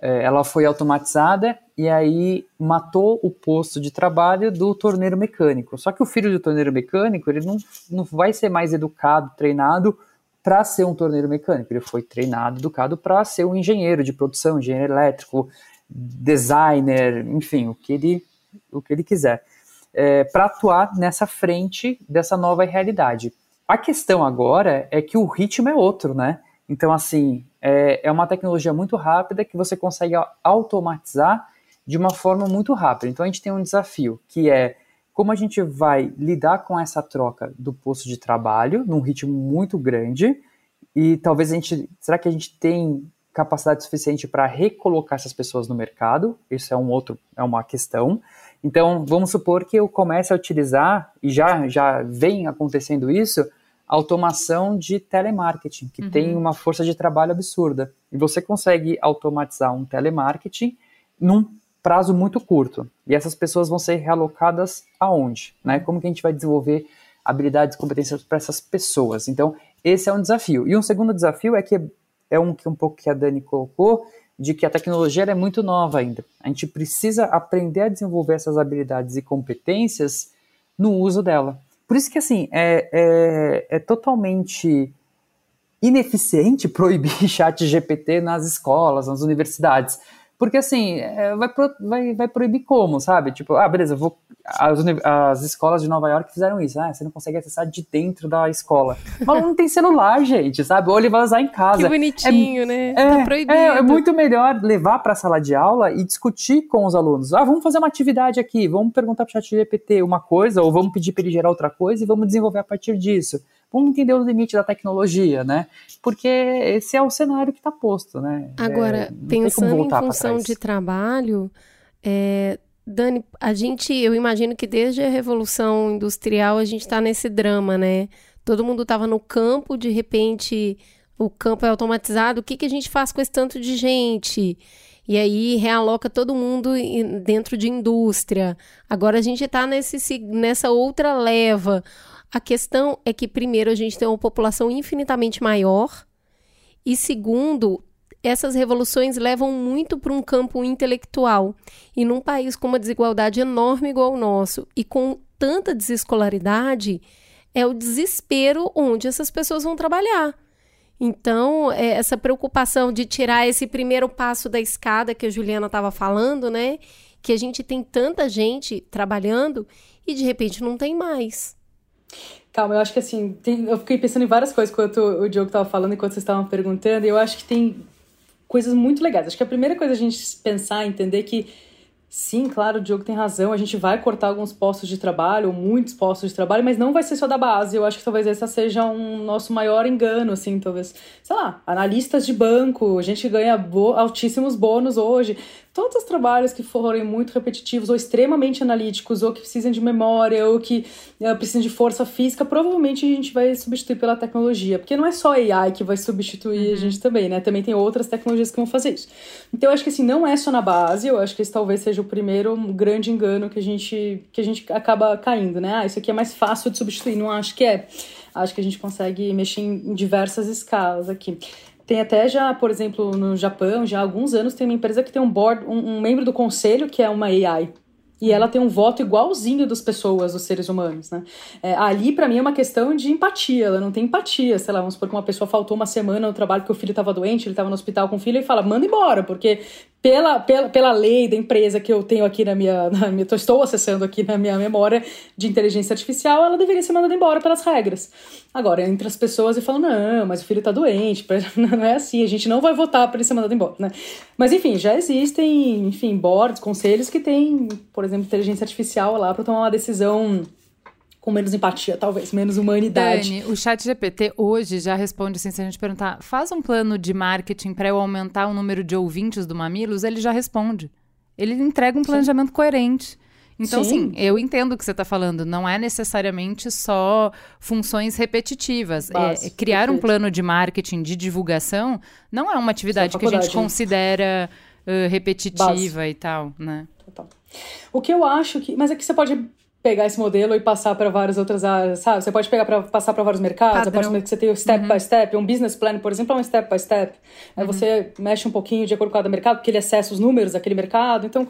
É, ela foi automatizada e aí matou o posto de trabalho do torneiro mecânico. Só que o filho do torneiro mecânico, ele não, não vai ser mais educado, treinado para ser um torneiro mecânico. Ele foi treinado, educado para ser um engenheiro de produção, engenheiro elétrico, designer, enfim, o que ele, o que ele quiser. É, para atuar nessa frente dessa nova realidade. A questão agora é que o ritmo é outro, né? Então, assim, é, é uma tecnologia muito rápida que você consegue automatizar de uma forma muito rápida. Então, a gente tem um desafio que é como a gente vai lidar com essa troca do posto de trabalho num ritmo muito grande e talvez a gente, será que a gente tem capacidade suficiente para recolocar essas pessoas no mercado? Isso é um outro, é uma questão. Então, vamos supor que eu comece a utilizar e já já vem acontecendo isso automação de telemarketing, que uhum. tem uma força de trabalho absurda. E você consegue automatizar um telemarketing num prazo muito curto. E essas pessoas vão ser realocadas aonde? Né? Como que a gente vai desenvolver habilidades e competências para essas pessoas? Então, esse é um desafio. E um segundo desafio é que é um que um pouco que a Dani colocou, de que a tecnologia é muito nova ainda. A gente precisa aprender a desenvolver essas habilidades e competências no uso dela. Por isso que, assim, é, é, é totalmente ineficiente proibir chat GPT nas escolas, nas universidades. Porque, assim, é, vai, pro, vai, vai proibir como, sabe? Tipo, ah, beleza, vou. As, as escolas de Nova York fizeram isso. Ah, você não consegue acessar de dentro da escola. Mas não tem celular, gente, sabe? Ou ele vai usar em casa. Que bonitinho, é, né? É, tá proibido. É, é muito melhor levar para a sala de aula e discutir com os alunos. Ah, vamos fazer uma atividade aqui, vamos perguntar para o chat GPT uma coisa, ou vamos pedir para ele gerar outra coisa e vamos desenvolver a partir disso vamos entender os limites da tecnologia, né? Porque esse é o cenário que está posto, né? Agora, é, pensando em função de trabalho, é, Dani, a gente, eu imagino que desde a Revolução Industrial a gente está nesse drama, né? Todo mundo estava no campo, de repente o campo é automatizado, o que, que a gente faz com esse tanto de gente? E aí realoca todo mundo dentro de indústria. Agora a gente está nessa outra leva. A questão é que, primeiro, a gente tem uma população infinitamente maior, e segundo, essas revoluções levam muito para um campo intelectual. E num país com uma desigualdade enorme igual ao nosso e com tanta desescolaridade, é o desespero onde essas pessoas vão trabalhar. Então, é essa preocupação de tirar esse primeiro passo da escada que a Juliana estava falando, né? Que a gente tem tanta gente trabalhando e de repente não tem mais. Calma, eu acho que assim, tem, eu fiquei pensando em várias coisas enquanto o Diogo estava falando, enquanto vocês estavam perguntando, e eu acho que tem coisas muito legais. Acho que a primeira coisa a gente pensar, entender que Sim, claro, o Diogo tem razão. A gente vai cortar alguns postos de trabalho, ou muitos postos de trabalho, mas não vai ser só da base. Eu acho que talvez esse seja um nosso maior engano, assim, talvez. Sei lá, analistas de banco, a gente ganha altíssimos bônus hoje todos os trabalhos que forem muito repetitivos ou extremamente analíticos ou que precisem de memória ou que uh, precisem de força física, provavelmente a gente vai substituir pela tecnologia, porque não é só AI que vai substituir uhum. a gente também, né? Também tem outras tecnologias que vão fazer isso. Então eu acho que assim, não é só na base, eu acho que esse talvez seja o primeiro grande engano que a gente que a gente acaba caindo, né? Ah, isso aqui é mais fácil de substituir, não acho que é. Acho que a gente consegue mexer em diversas escalas aqui. Tem até já, por exemplo, no Japão, já há alguns anos, tem uma empresa que tem um board, um, um membro do conselho que é uma AI. E ela tem um voto igualzinho das pessoas, dos seres humanos, né? É, ali, para mim, é uma questão de empatia. Ela não tem empatia. Sei lá, vamos supor que uma pessoa faltou uma semana no trabalho porque o filho estava doente, ele estava no hospital com o filho, e fala, manda embora, porque pela, pela, pela lei da empresa que eu tenho aqui na minha, na minha. Estou acessando aqui na minha memória de inteligência artificial, ela deveria ser mandada embora pelas regras. Agora, entre as pessoas e falam, não, mas o filho está doente, não é assim, a gente não vai votar para ele ser mandado embora, né? Mas enfim, já existem, enfim, boards, conselhos que têm, por exemplo, inteligência artificial lá para tomar uma decisão com menos empatia, talvez, menos humanidade. Dani, o chat GPT hoje já responde assim, se a gente perguntar, faz um plano de marketing para eu aumentar o número de ouvintes do Mamilos, ele já responde. Ele entrega um planejamento Sim. coerente. Então, sim, eu entendo o que você está falando. Não é necessariamente só funções repetitivas. é, é criar perfeito. um plano de marketing, de divulgação, não é uma atividade que a gente considera uh, repetitiva Base. e tal, né? Total. O que eu acho que. Mas é que você pode pegar esse modelo e passar para várias outras áreas, sabe? Você pode pegar para passar para vários mercados, Padrão. a partir do que você tem o step uhum. by step, um business plan, por exemplo, é um step by step. Aí uhum. você mexe um pouquinho de acordo com cada mercado, porque ele acessa os números daquele mercado, então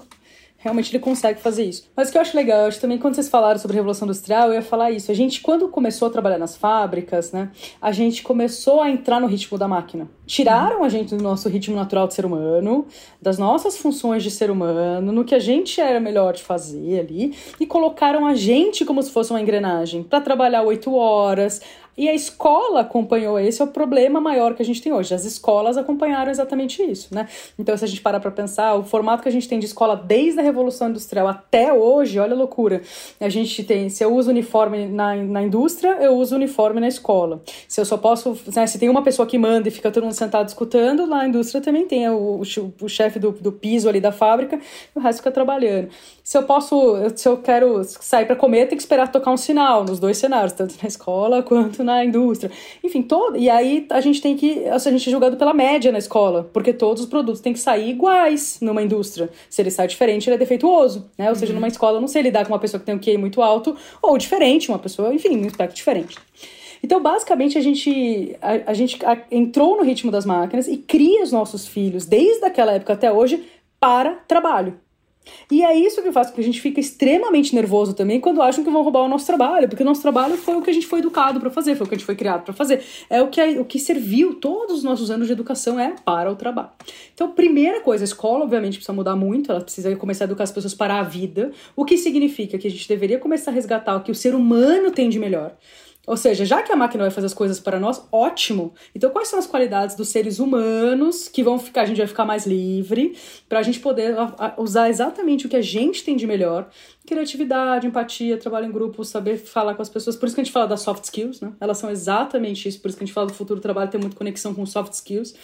realmente ele consegue fazer isso. Mas o que eu acho legal, eu acho também quando vocês falaram sobre Revolução Industrial, eu ia falar isso. A gente, quando começou a trabalhar nas fábricas, né, a gente começou a entrar no ritmo da máquina. Tiraram a gente do nosso ritmo natural de ser humano, das nossas funções de ser humano, no que a gente era melhor de fazer ali, e colocaram a gente como se fosse uma engrenagem para trabalhar oito horas, e a escola acompanhou esse é o problema maior que a gente tem hoje. As escolas acompanharam exatamente isso, né? Então, se a gente parar para pensar, o formato que a gente tem de escola desde a Revolução Industrial até hoje, olha a loucura. A gente tem, se eu uso uniforme na, na indústria, eu uso uniforme na escola. Se eu só posso, né, se tem uma pessoa que manda e fica todo mundo sentado escutando, lá na indústria também tem o, o, o chefe do, do piso ali da fábrica, o resto fica trabalhando. Se eu posso, se eu quero sair para comer, tem que esperar tocar um sinal nos dois cenários, tanto na escola quanto na na indústria. Enfim, todo. E aí a gente tem que. A gente é julgado pela média na escola, porque todos os produtos têm que sair iguais numa indústria. Se ele sai diferente, ele é defeituoso, né? Ou seja, uhum. numa escola eu não sei lidar com uma pessoa que tem um QI muito alto ou diferente, uma pessoa, enfim, um aspecto diferente. Então, basicamente, a gente, a, a gente entrou no ritmo das máquinas e cria os nossos filhos, desde aquela época até hoje, para trabalho. E é isso que faz com que a gente fica extremamente nervoso também quando acham que vão roubar o nosso trabalho, porque o nosso trabalho foi o que a gente foi educado para fazer, foi o que a gente foi criado para fazer. É o que, o que serviu todos os nossos anos de educação é para o trabalho. Então, primeira coisa, a escola obviamente precisa mudar muito, ela precisa começar a educar as pessoas para a vida, o que significa que a gente deveria começar a resgatar o que o ser humano tem de melhor. Ou seja, já que a máquina vai fazer as coisas para nós, ótimo. Então, quais são as qualidades dos seres humanos que vão ficar, a gente vai ficar mais livre, para a gente poder usar exatamente o que a gente tem de melhor criatividade, empatia, trabalho em grupo, saber falar com as pessoas. Por isso que a gente fala das soft skills, né? Elas são exatamente isso. Por isso que a gente fala do futuro do trabalho ter muita conexão com soft skills.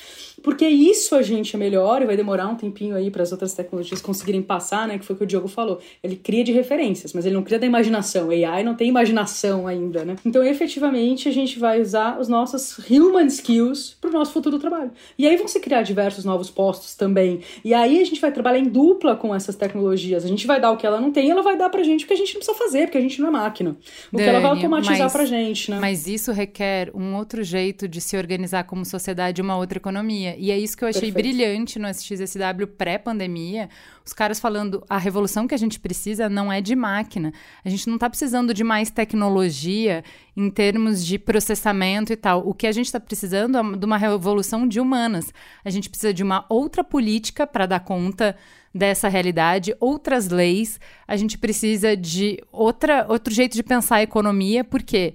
Porque isso a gente é melhor e vai demorar um tempinho aí para as outras tecnologias conseguirem passar, né? Que foi o que o Diogo falou. Ele cria de referências, mas ele não cria da imaginação. AI não tem imaginação ainda, né? Então, efetivamente, a gente vai usar os nossos human skills para o nosso futuro do trabalho. E aí vão se criar diversos novos postos também. E aí a gente vai trabalhar em dupla com essas tecnologias. A gente vai dar o que ela não tem, ela vai dar pra gente o que a gente não precisa fazer, porque a gente não é máquina. O Dani, que ela vai automatizar mas, pra gente, né? Mas isso requer um outro jeito de se organizar como sociedade, uma outra economia. E é isso que eu achei Perfeito. brilhante no SXSW pré-pandemia. Os caras falando, a revolução que a gente precisa não é de máquina. A gente não tá precisando de mais tecnologia em termos de processamento e tal. O que a gente está precisando é de uma revolução de humanas. A gente precisa de uma outra política para dar conta dessa realidade, outras leis, a gente precisa de outra, outro jeito de pensar a economia, porque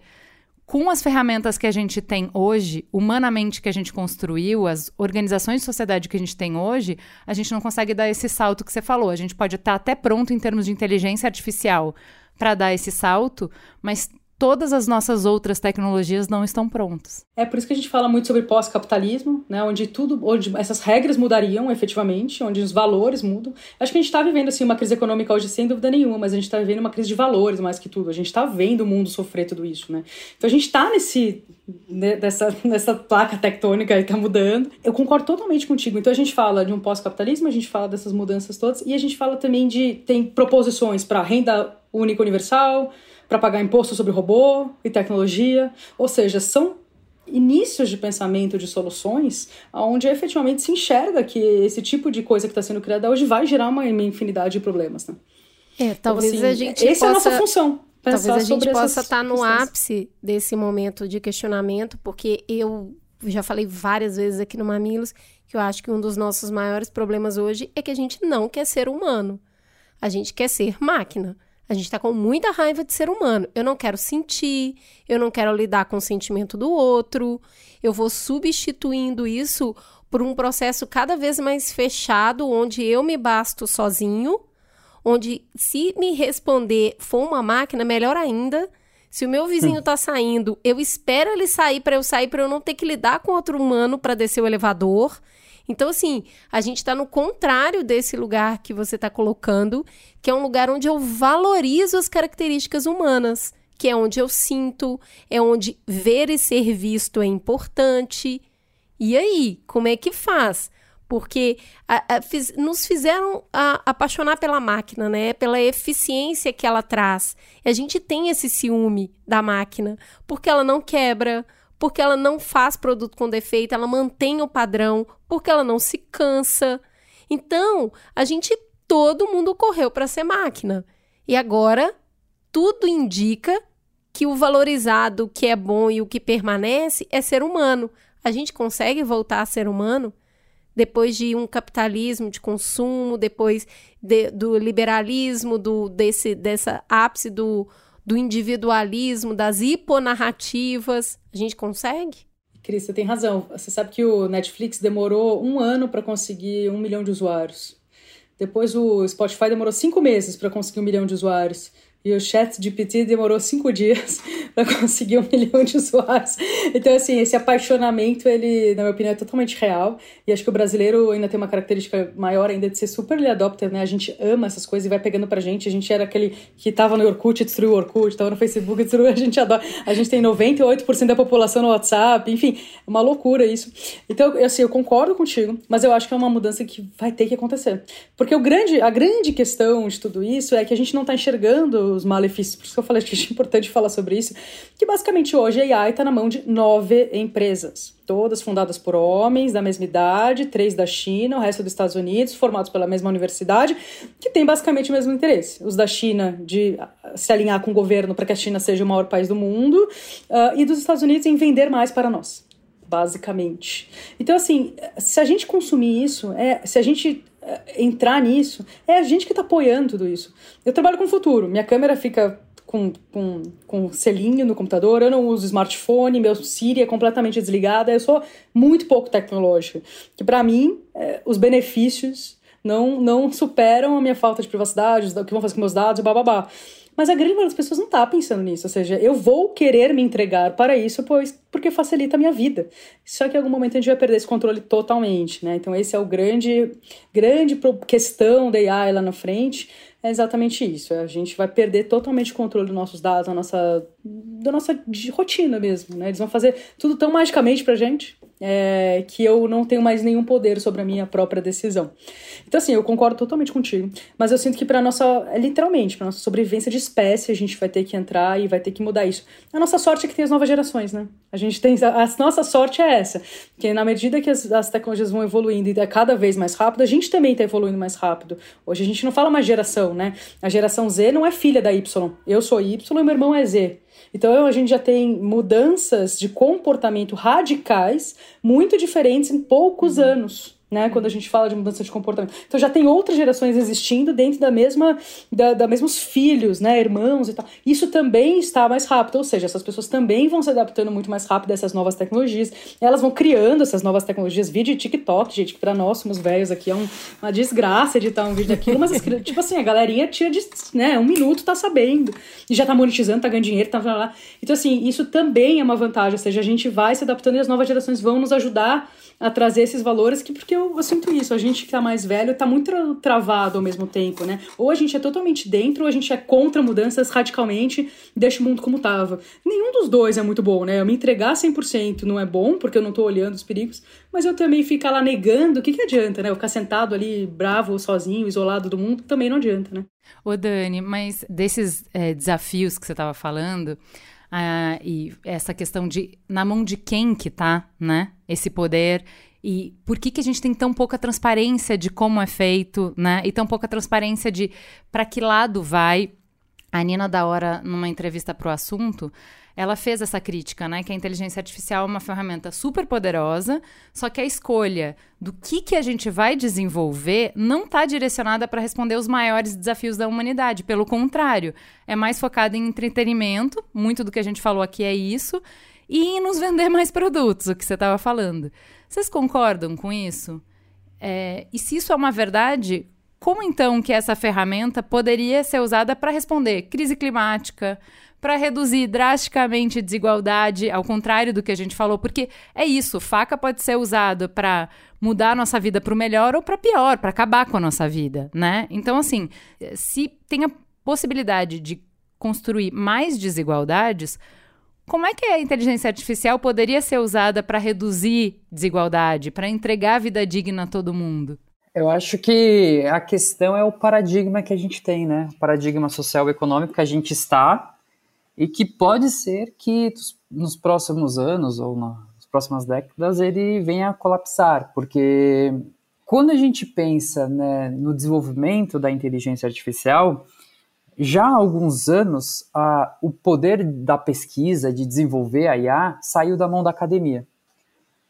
com as ferramentas que a gente tem hoje, humanamente que a gente construiu, as organizações de sociedade que a gente tem hoje, a gente não consegue dar esse salto que você falou. A gente pode estar até pronto em termos de inteligência artificial para dar esse salto, mas todas as nossas outras tecnologias não estão prontas. É por isso que a gente fala muito sobre pós-capitalismo, né, onde tudo, onde essas regras mudariam efetivamente, onde os valores mudam. Acho que a gente está vivendo assim uma crise econômica hoje sem dúvida nenhuma, mas a gente está vivendo uma crise de valores mais que tudo. A gente está vendo o mundo sofrer tudo isso, né? Então a gente está nesse né, dessa, nessa placa tectônica que está mudando. Eu concordo totalmente contigo. Então a gente fala de um pós-capitalismo, a gente fala dessas mudanças todas e a gente fala também de tem proposições para renda única universal para pagar imposto sobre robô e tecnologia. Ou seja, são inícios de pensamento de soluções onde efetivamente se enxerga que esse tipo de coisa que está sendo criada hoje vai gerar uma imensidade de problemas. Né? É, talvez então, assim, a gente essa possa... é a nossa função. Talvez a gente possa estar tá no ápice desse momento de questionamento, porque eu já falei várias vezes aqui no Mamilos que eu acho que um dos nossos maiores problemas hoje é que a gente não quer ser humano. A gente quer ser máquina. A gente está com muita raiva de ser humano. Eu não quero sentir, eu não quero lidar com o sentimento do outro. Eu vou substituindo isso por um processo cada vez mais fechado, onde eu me basto sozinho, onde se me responder for uma máquina, melhor ainda. Se o meu vizinho está saindo, eu espero ele sair para eu sair, para eu não ter que lidar com outro humano para descer o elevador. Então, assim, a gente está no contrário desse lugar que você está colocando, que é um lugar onde eu valorizo as características humanas, que é onde eu sinto, é onde ver e ser visto é importante. E aí, como é que faz? Porque a, a, fiz, nos fizeram a, apaixonar pela máquina, né? Pela eficiência que ela traz. E a gente tem esse ciúme da máquina, porque ela não quebra, porque ela não faz produto com defeito, ela mantém o padrão, porque ela não se cansa. Então, a gente todo mundo correu para ser máquina. E agora tudo indica que o valorizado, o que é bom e o que permanece é ser humano. A gente consegue voltar a ser humano depois de um capitalismo de consumo, depois de, do liberalismo, do desse dessa ápice do do individualismo, das hiponarrativas. A gente consegue? Cris, você tem razão. Você sabe que o Netflix demorou um ano para conseguir um milhão de usuários. Depois o Spotify demorou cinco meses para conseguir um milhão de usuários. E o chat GPT demorou cinco dias para conseguir um milhão de usuários. Então, assim, esse apaixonamento, ele, na minha opinião, é totalmente real. E acho que o brasileiro ainda tem uma característica maior ainda de ser super early adopter, né? A gente ama essas coisas e vai pegando pra gente. A gente era aquele que tava no Orkut e destruiu o Orkut, tava no Facebook e destruiu, a gente adora. A gente tem 98% da população no WhatsApp, enfim, é uma loucura isso. Então, assim, eu concordo contigo, mas eu acho que é uma mudança que vai ter que acontecer. Porque o grande, a grande questão de tudo isso é que a gente não tá enxergando os malefícios. Por isso que eu falei que é importante falar sobre isso. Que basicamente hoje a AI está na mão de nove empresas. Todas fundadas por homens da mesma idade, três da China, o resto dos Estados Unidos, formados pela mesma universidade, que tem basicamente o mesmo interesse. Os da China de se alinhar com o governo para que a China seja o maior país do mundo, uh, e dos Estados Unidos em vender mais para nós basicamente. Então, assim, se a gente consumir isso, é, se a gente entrar nisso, é a gente que está apoiando tudo isso. Eu trabalho com o futuro, minha câmera fica com, com, com selinho no computador, eu não uso smartphone, meu Siri é completamente desligada, eu sou muito pouco tecnológica. Que para mim, é, os benefícios não, não superam a minha falta de privacidade, o que vão fazer com meus dados, babá. Mas a grande maioria das pessoas não está pensando nisso. Ou seja, eu vou querer me entregar para isso, pois porque facilita a minha vida. Só que em algum momento a gente vai perder esse controle totalmente, né? Então esse é o grande, grande questão da AI lá na frente. É exatamente isso. A gente vai perder totalmente o controle dos nossos dados, da nossa, da nossa rotina mesmo, né? Eles vão fazer tudo tão magicamente pra gente é, que eu não tenho mais nenhum poder sobre a minha própria decisão. Então, assim, eu concordo totalmente contigo, mas eu sinto que para nossa, é, literalmente, para nossa sobrevivência de espécie, a gente vai ter que entrar e vai ter que mudar isso. A nossa sorte é que tem as novas gerações, né? A gente tem, a, nossa sorte é essa, que na medida que as, as tecnologias vão evoluindo e é cada vez mais rápido, a gente também está evoluindo mais rápido. Hoje a gente não fala mais geração, né? A geração Z não é filha da Y. Eu sou Y e meu irmão é Z. Então a gente já tem mudanças de comportamento radicais muito diferentes em poucos uhum. anos né? Quando a gente fala de mudança de comportamento. Então já tem outras gerações existindo dentro da mesma, da, da mesmos filhos, né? Irmãos e tal. Isso também está mais rápido, ou seja, essas pessoas também vão se adaptando muito mais rápido a essas novas tecnologias. Elas vão criando essas novas tecnologias. Vídeo TikTok, gente, que pra nós somos velhos aqui é um, uma desgraça editar um vídeo daquilo, mas tipo assim, a galerinha tira de, né? Um minuto tá sabendo. E já tá monetizando, tá ganhando dinheiro, tá lá. Então, assim, isso também é uma vantagem, ou seja, a gente vai se adaptando e as novas gerações vão nos ajudar a trazer esses valores, que porque eu, eu sinto isso, a gente que tá mais velho tá muito travado ao mesmo tempo, né? Ou a gente é totalmente dentro, ou a gente é contra mudanças radicalmente e deixa o mundo como tava. Nenhum dos dois é muito bom, né? Eu me entregar 100% não é bom, porque eu não tô olhando os perigos, mas eu também ficar lá negando, o que que adianta, né? Eu ficar sentado ali, bravo, sozinho, isolado do mundo, também não adianta, né? Ô Dani, mas desses é, desafios que você estava falando, ah, e essa questão de na mão de quem que tá, né? Esse poder e por que, que a gente tem tão pouca transparência de como é feito, né? E tão pouca transparência de para que lado vai. A Nina da Hora, numa entrevista para o assunto, ela fez essa crítica, né? Que a inteligência artificial é uma ferramenta super poderosa, só que a escolha do que, que a gente vai desenvolver não está direcionada para responder os maiores desafios da humanidade. Pelo contrário, é mais focada em entretenimento, muito do que a gente falou aqui é isso, e em nos vender mais produtos, o que você estava falando. Vocês concordam com isso? É, e se isso é uma verdade, como então que essa ferramenta poderia ser usada para responder crise climática, para reduzir drasticamente a desigualdade, ao contrário do que a gente falou, porque é isso, faca pode ser usado para mudar a nossa vida para o melhor ou para pior, para acabar com a nossa vida, né? Então, assim, se tem a possibilidade de construir mais desigualdades, como é que a inteligência artificial poderia ser usada para reduzir desigualdade, para entregar vida digna a todo mundo? Eu acho que a questão é o paradigma que a gente tem, né? O paradigma social e econômico que a gente está e que pode ser que nos próximos anos ou nas próximas décadas ele venha a colapsar, porque quando a gente pensa né, no desenvolvimento da inteligência artificial, já há alguns anos a, o poder da pesquisa, de desenvolver a IA, saiu da mão da academia.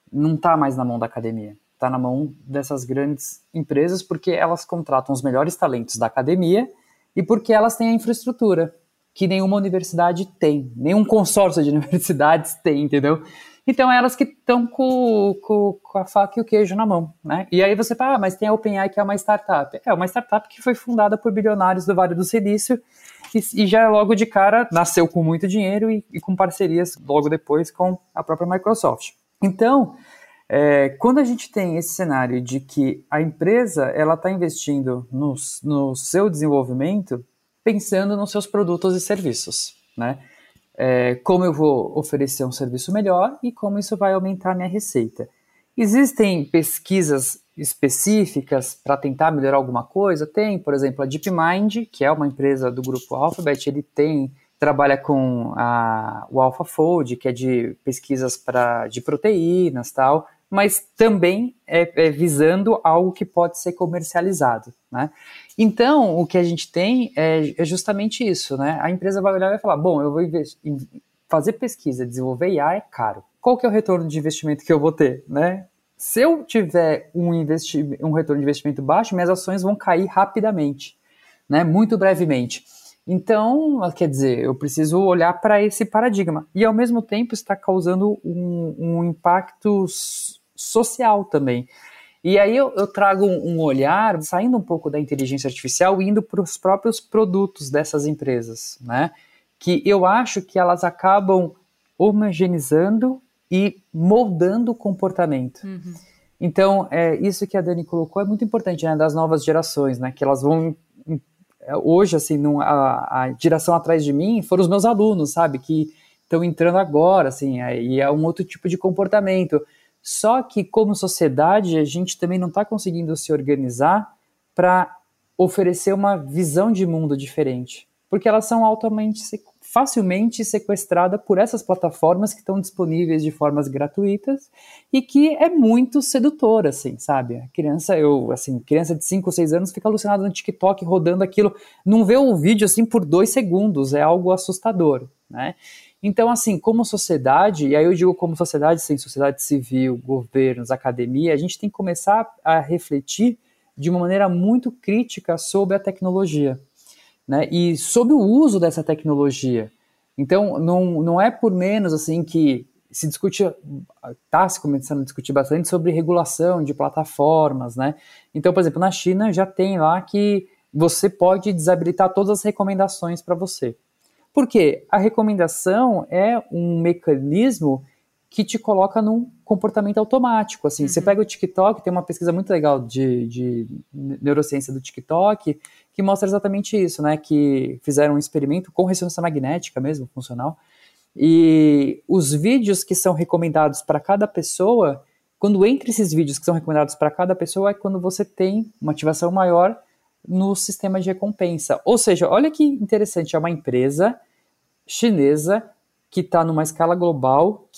Não está mais na mão da academia, está na mão dessas grandes empresas, porque elas contratam os melhores talentos da academia e porque elas têm a infraestrutura que nenhuma universidade tem, nenhum consórcio de universidades tem, entendeu? Então, é elas que estão com, com, com, a faca e o queijo na mão, né? E aí você fala, ah, mas tem a OpenAI que é uma startup. É uma startup que foi fundada por bilionários do Vale do Silício e, e já logo de cara nasceu com muito dinheiro e, e com parcerias logo depois com a própria Microsoft. Então, é, quando a gente tem esse cenário de que a empresa ela está investindo no, no seu desenvolvimento pensando nos seus produtos e serviços, né? É, como eu vou oferecer um serviço melhor e como isso vai aumentar a minha receita. Existem pesquisas específicas para tentar melhorar alguma coisa? Tem, por exemplo, a DeepMind, que é uma empresa do grupo Alphabet, ele tem trabalha com a, o AlphaFold, que é de pesquisas para de proteínas tal mas também é, é, visando algo que pode ser comercializado, né? Então, o que a gente tem é, é, justamente isso, né? A empresa vai olhar e vai falar, bom, eu vou fazer pesquisa, desenvolver IA é caro. Qual que é o retorno de investimento que eu vou ter, né? Se eu tiver um, um retorno de investimento baixo, minhas ações vão cair rapidamente, né? Muito brevemente. Então, quer dizer, eu preciso olhar para esse paradigma. E, ao mesmo tempo, está causando um, um impacto social também. E aí eu, eu trago um, um, olhar, saindo um pouco da inteligência artificial e indo para os próprios produtos dessas empresas, né? Que eu acho que elas acabam homogeneizando e moldando o comportamento. Uhum. Então, é, isso que a Dani colocou é muito importante, né? Das novas gerações, né? Que elas vão hoje, assim, num, a, a geração atrás de mim foram os meus alunos, sabe? Que estão entrando agora, assim, e é um outro tipo de comportamento. Só que, como sociedade, a gente também não está conseguindo se organizar para oferecer uma visão de mundo diferente, porque elas são altamente facilmente sequestradas por essas plataformas que estão disponíveis de formas gratuitas e que é muito sedutora, assim, sabe? A criança, eu, assim, criança de 5 ou 6 anos fica alucinada no TikTok rodando aquilo, não vê o vídeo assim por dois segundos, é algo assustador, né? Então, assim, como sociedade, e aí eu digo como sociedade, sem sociedade civil, governos, academia, a gente tem que começar a refletir de uma maneira muito crítica sobre a tecnologia, né? E sobre o uso dessa tecnologia. Então, não, não é por menos, assim, que se discute, está se começando a discutir bastante sobre regulação de plataformas, né? Então, por exemplo, na China já tem lá que você pode desabilitar todas as recomendações para você. Porque a recomendação é um mecanismo que te coloca num comportamento automático. Assim, uhum. você pega o TikTok, tem uma pesquisa muito legal de, de neurociência do TikTok que mostra exatamente isso, né? Que fizeram um experimento com ressonância magnética mesmo, funcional. E os vídeos que são recomendados para cada pessoa, quando entre esses vídeos que são recomendados para cada pessoa, é quando você tem uma ativação maior no sistema de recompensa. Ou seja, olha que interessante, é uma empresa chinesa que está numa escala global,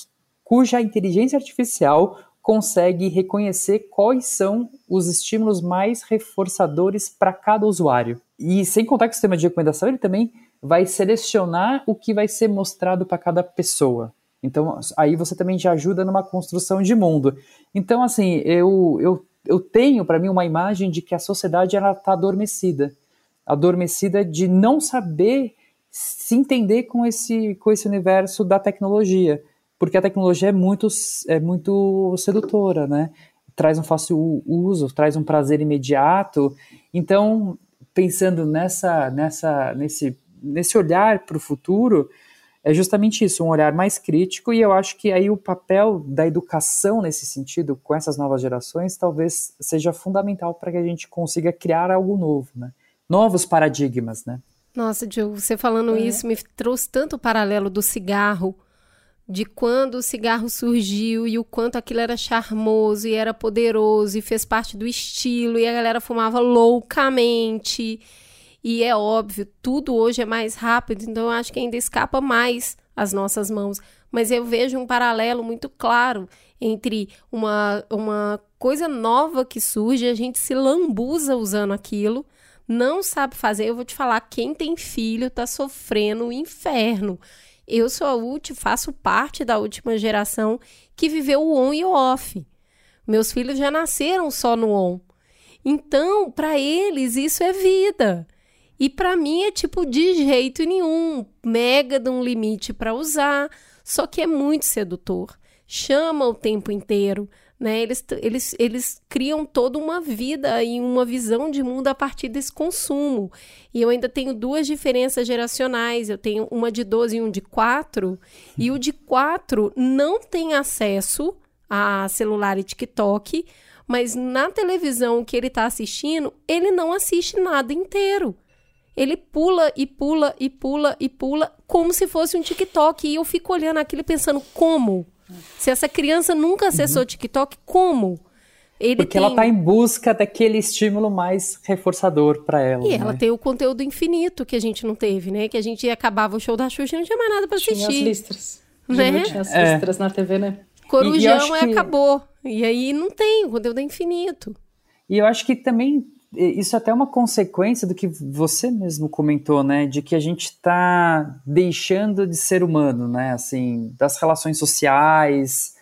cuja inteligência artificial consegue reconhecer quais são os estímulos mais reforçadores para cada usuário. E sem contar que o sistema de recomendação ele também vai selecionar o que vai ser mostrado para cada pessoa. Então, aí você também já ajuda numa construção de mundo. Então, assim, eu, eu eu tenho para mim uma imagem de que a sociedade ela está adormecida, adormecida de não saber se entender com esse com esse universo da tecnologia, porque a tecnologia é muito é muito sedutora, né? Traz um fácil uso, traz um prazer imediato. Então, pensando nessa nessa nesse nesse olhar para o futuro, é justamente isso, um olhar mais crítico, e eu acho que aí o papel da educação nesse sentido, com essas novas gerações, talvez seja fundamental para que a gente consiga criar algo novo, né? Novos paradigmas, né? Nossa, Diogo, você falando é. isso me trouxe tanto o paralelo do cigarro, de quando o cigarro surgiu e o quanto aquilo era charmoso e era poderoso e fez parte do estilo e a galera fumava loucamente e é óbvio, tudo hoje é mais rápido, então eu acho que ainda escapa mais às nossas mãos. Mas eu vejo um paralelo muito claro entre uma, uma coisa nova que surge, a gente se lambuza usando aquilo, não sabe fazer. Eu vou te falar, quem tem filho tá sofrendo o inferno. Eu sou a última, faço parte da última geração que viveu o on e o off. Meus filhos já nasceram só no on. Então, para eles, isso é vida. E para mim é tipo de jeito nenhum, mega de um limite para usar, só que é muito sedutor. Chama o tempo inteiro, Né? Eles, eles, eles criam toda uma vida e uma visão de mundo a partir desse consumo. E eu ainda tenho duas diferenças geracionais. Eu tenho uma de 12 e um de 4. E o de 4 não tem acesso a celular e TikTok, mas na televisão que ele está assistindo, ele não assiste nada inteiro. Ele pula e pula e pula e pula como se fosse um TikTok. E eu fico olhando aquilo pensando, como? Se essa criança nunca acessou uhum. TikTok, como? Ele Porque tem... ela está em busca daquele estímulo mais reforçador para ela. E né? ela tem o conteúdo infinito que a gente não teve, né? Que a gente acabava o show da Xuxa e não tinha mais nada para assistir. Tinha as listras. Né? Tinha as é. listras é. na TV, né? Corujão e, e que... acabou. E aí não tem, o conteúdo é infinito. E eu acho que também isso é até uma consequência do que você mesmo comentou, né? De que a gente está deixando de ser humano, né? Assim, das relações sociais,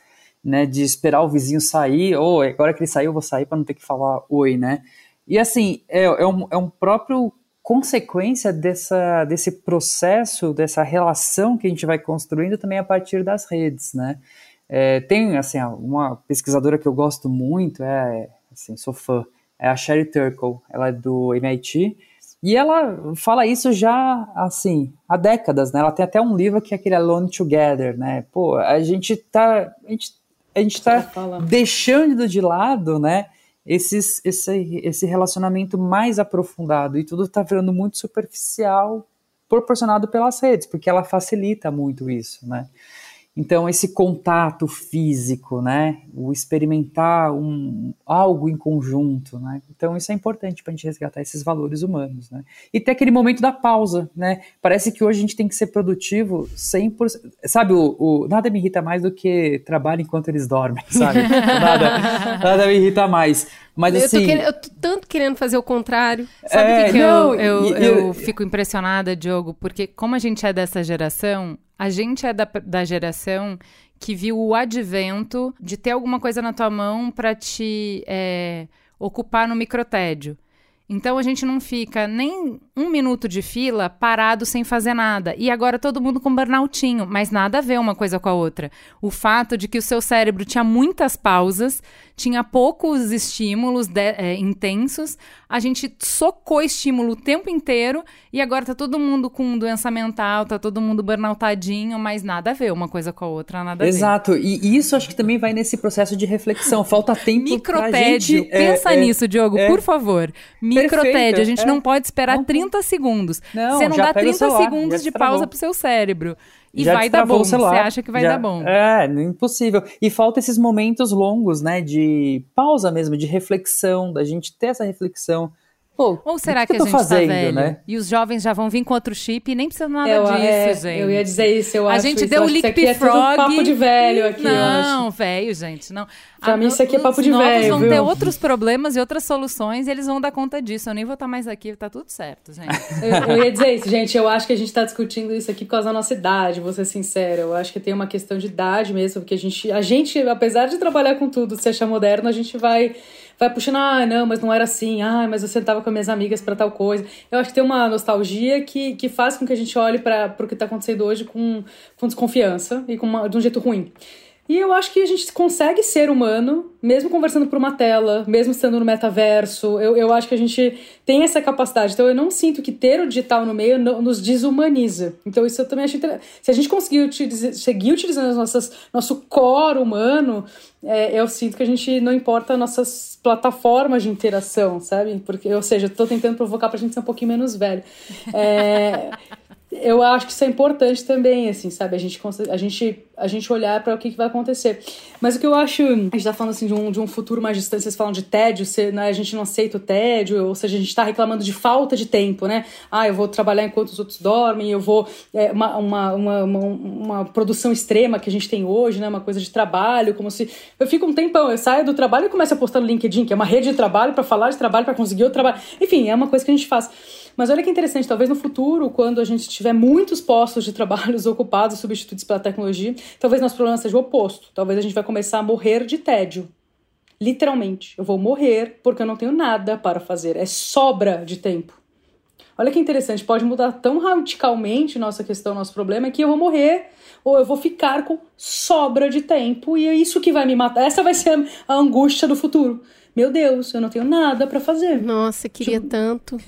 né? De esperar o vizinho sair, ou oh, agora que ele saiu, eu vou sair para não ter que falar oi, né? E assim, é, é, um, é um próprio consequência dessa, desse processo, dessa relação que a gente vai construindo também a partir das redes, né? É, tem, assim, uma pesquisadora que eu gosto muito, é, assim, sou fã, é a Sherry Turkle, ela é do MIT, e ela fala isso já, assim, há décadas, né? Ela tem até um livro que é aquele Alone Together, né? Pô, a gente tá, a gente, a gente tá deixando de lado, né? Esses, esse, esse relacionamento mais aprofundado e tudo tá virando muito superficial, proporcionado pelas redes, porque ela facilita muito isso, né? Então, esse contato físico, né? O experimentar um, algo em conjunto, né? Então, isso é importante para a gente resgatar esses valores humanos, né? E ter aquele momento da pausa, né? Parece que hoje a gente tem que ser produtivo 100%. Sabe, o, o nada me irrita mais do que trabalho enquanto eles dormem, sabe? nada, nada me irrita mais. Mas eu assim. Tô querendo, eu tô tanto querendo fazer o contrário. Sabe o é, que, que não, eu, eu, eu, eu fico impressionada, Diogo? Porque, como a gente é dessa geração, a gente é da, da geração que viu o advento de ter alguma coisa na tua mão para te é, ocupar no microtédio. Então a gente não fica nem um minuto de fila parado sem fazer nada. E agora todo mundo com burnoutinho, mas nada a ver uma coisa com a outra. O fato de que o seu cérebro tinha muitas pausas, tinha poucos estímulos de, é, intensos, a gente socou estímulo o tempo inteiro e agora tá todo mundo com doença mental, tá todo mundo burnoutadinho, mas nada a ver uma coisa com a outra, nada a Exato. ver. Exato, e isso acho que também vai nesse processo de reflexão. Falta tempo Microtédio. Gente, é, Pensa é, nisso, Diogo, é, por favor. Microtédio. A gente não é. pode esperar não, 30 segundos. Não, Você não dá 30 celular, segundos de pausa pro seu cérebro. E já vai dar bom. Você acha que vai já, dar bom. É, impossível. E falta esses momentos longos, né? De pausa mesmo, de reflexão, da gente ter essa reflexão. Pô, Ou será que, que, a gente tá fazendo, tá velho? Né? E os jovens já vão vir com outro chip e nem precisa nada eu, disso, é, gente. Eu ia dizer isso, eu a acho gente isso. deu o Lick Frog. É papo de velho aqui, Não, velho, gente, não. Pra a, mim isso aqui é papo de velho, Os vão viu? ter outros problemas e outras soluções e eles vão dar conta disso. Eu nem vou estar mais aqui, tá tudo certo, gente. eu, eu ia dizer isso, gente. Eu acho que a gente tá discutindo isso aqui por causa da nossa idade, vou ser sincera. Eu acho que tem uma questão de idade mesmo, porque a gente, a gente apesar de trabalhar com tudo, se achar moderno, a gente vai vai puxando, ah, não, mas não era assim, ah, mas eu sentava com minhas amigas para tal coisa. Eu acho que tem uma nostalgia que, que faz com que a gente olhe para o que está acontecendo hoje com, com desconfiança e com uma, de um jeito ruim. E eu acho que a gente consegue ser humano, mesmo conversando por uma tela, mesmo estando no metaverso. Eu, eu acho que a gente tem essa capacidade. Então eu não sinto que ter o digital no meio nos desumaniza. Então isso eu também acho interessante. Se a gente conseguir seguir utilizando as nossas, nosso core humano, é, eu sinto que a gente não importa nossas plataformas de interação, sabe? Porque, ou seja, eu tô tentando provocar pra gente ser um pouquinho menos velho. É, eu acho que isso é importante também, assim, sabe? A gente, a gente, a gente olhar para o que, que, vai acontecer. Mas o que eu acho. A gente tá falando assim de um, de um futuro mais distante, vocês falam de tédio, se, né, a gente não aceita o tédio, ou seja, a gente tá reclamando de falta de tempo, né? Ah, eu vou trabalhar enquanto os outros dormem, eu vou. É, uma, uma, uma, uma, produção extrema que a gente tem hoje, né? Uma coisa de trabalho, como se. Eu fico um tempão, eu saio do trabalho e começo a postar no LinkedIn, que é uma rede de trabalho para falar de trabalho, para conseguir outro trabalho. Enfim, é uma coisa que a gente faz. Mas olha que interessante, talvez no futuro, quando a gente tiver muitos postos de trabalho ocupados substituídos pela tecnologia, talvez nosso problema seja o oposto. Talvez a gente vai começar a morrer de tédio. Literalmente. Eu vou morrer porque eu não tenho nada para fazer. É sobra de tempo. olha que interessante, pode mudar tão radicalmente nossa questão, nosso problema, que eu vou morrer ou eu vou ficar com sobra de tempo e é isso que vai me matar. Essa vai ser a angústia do futuro meu Deus, eu não tenho nada para fazer. Nossa, queria tipo... tanto.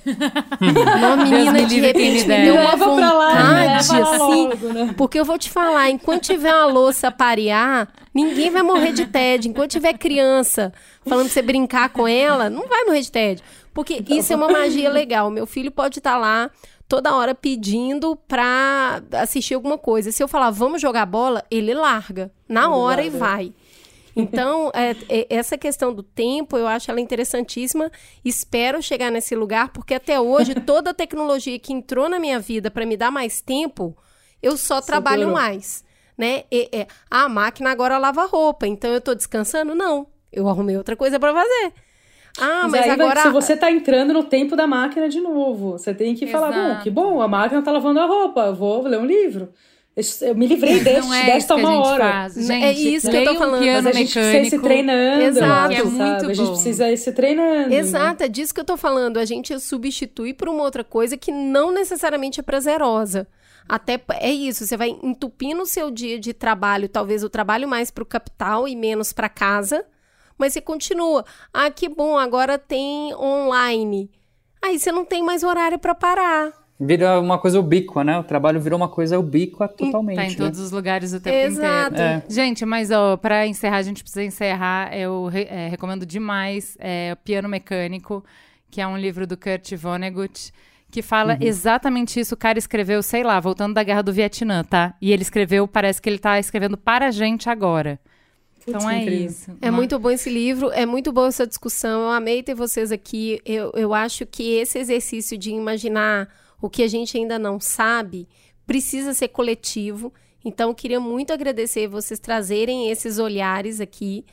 Uma menina de repente me deu uma vontade, lá, assim, logo, né? porque eu vou te falar, enquanto tiver uma louça a parear, ninguém vai morrer de tédio. Enquanto tiver criança falando pra você brincar com ela, não vai morrer de tédio. Porque então... isso é uma magia legal. Meu filho pode estar tá lá toda hora pedindo pra assistir alguma coisa. Se eu falar, vamos jogar bola, ele larga na hora e vai. Então, é, é, essa questão do tempo, eu acho ela interessantíssima. Espero chegar nesse lugar, porque até hoje, toda a tecnologia que entrou na minha vida para me dar mais tempo, eu só trabalho mais. Né? E, e, a máquina agora lava roupa, então eu estou descansando? Não. Eu arrumei outra coisa para fazer. Ah, mas, mas agora. se você está entrando no tempo da máquina de novo, você tem que Exato. falar: bom, que bom, a máquina está lavando a roupa, vou ler um livro. Eu me livrei deste, é desta uma hora. Faz. Gente, é isso que eu tô falando. Um piano Mas a gente mecânico. precisa ir se treinando. Exato. É muito sabe? Bom. A gente precisa ir se treinando. Exato, né? é disso que eu tô falando. A gente substitui por uma outra coisa que não necessariamente é prazerosa. Até é isso, você vai entupindo o seu dia de trabalho, talvez o trabalho mais para o capital e menos para casa, mas você continua. Ah, que bom, agora tem online. Aí você não tem mais horário para parar. Vira uma coisa ubíqua, né? O trabalho virou uma coisa ubíqua totalmente. Tá em né? todos os lugares o tempo Exato. inteiro. É. Gente, mas ó, pra encerrar, a gente precisa encerrar. Eu re é, recomendo demais é, Piano Mecânico, que é um livro do Kurt Vonnegut que fala uhum. exatamente isso. O cara escreveu, sei lá, voltando da guerra do Vietnã, tá? E ele escreveu, parece que ele tá escrevendo para a gente agora. Então é isso. É Uma... muito bom esse livro, é muito boa essa discussão. Eu amei ter vocês aqui. Eu, eu acho que esse exercício de imaginar o que a gente ainda não sabe precisa ser coletivo. Então, queria muito agradecer vocês trazerem esses olhares aqui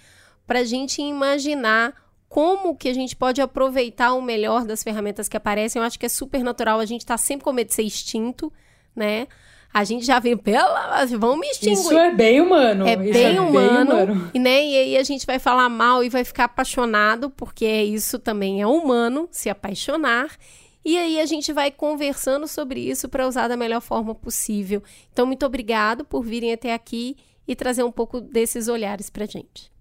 para a gente imaginar como que a gente pode aproveitar o melhor das ferramentas que aparecem. Eu acho que é super natural, a gente está sempre com medo de ser extinto, né? A gente já vem pela, vamos me extinguir. Isso é bem humano. É, bem, é humano, bem humano. E, né, e aí a gente vai falar mal e vai ficar apaixonado, porque isso também é humano, se apaixonar. E aí a gente vai conversando sobre isso para usar da melhor forma possível. Então, muito obrigado por virem até aqui e trazer um pouco desses olhares para gente.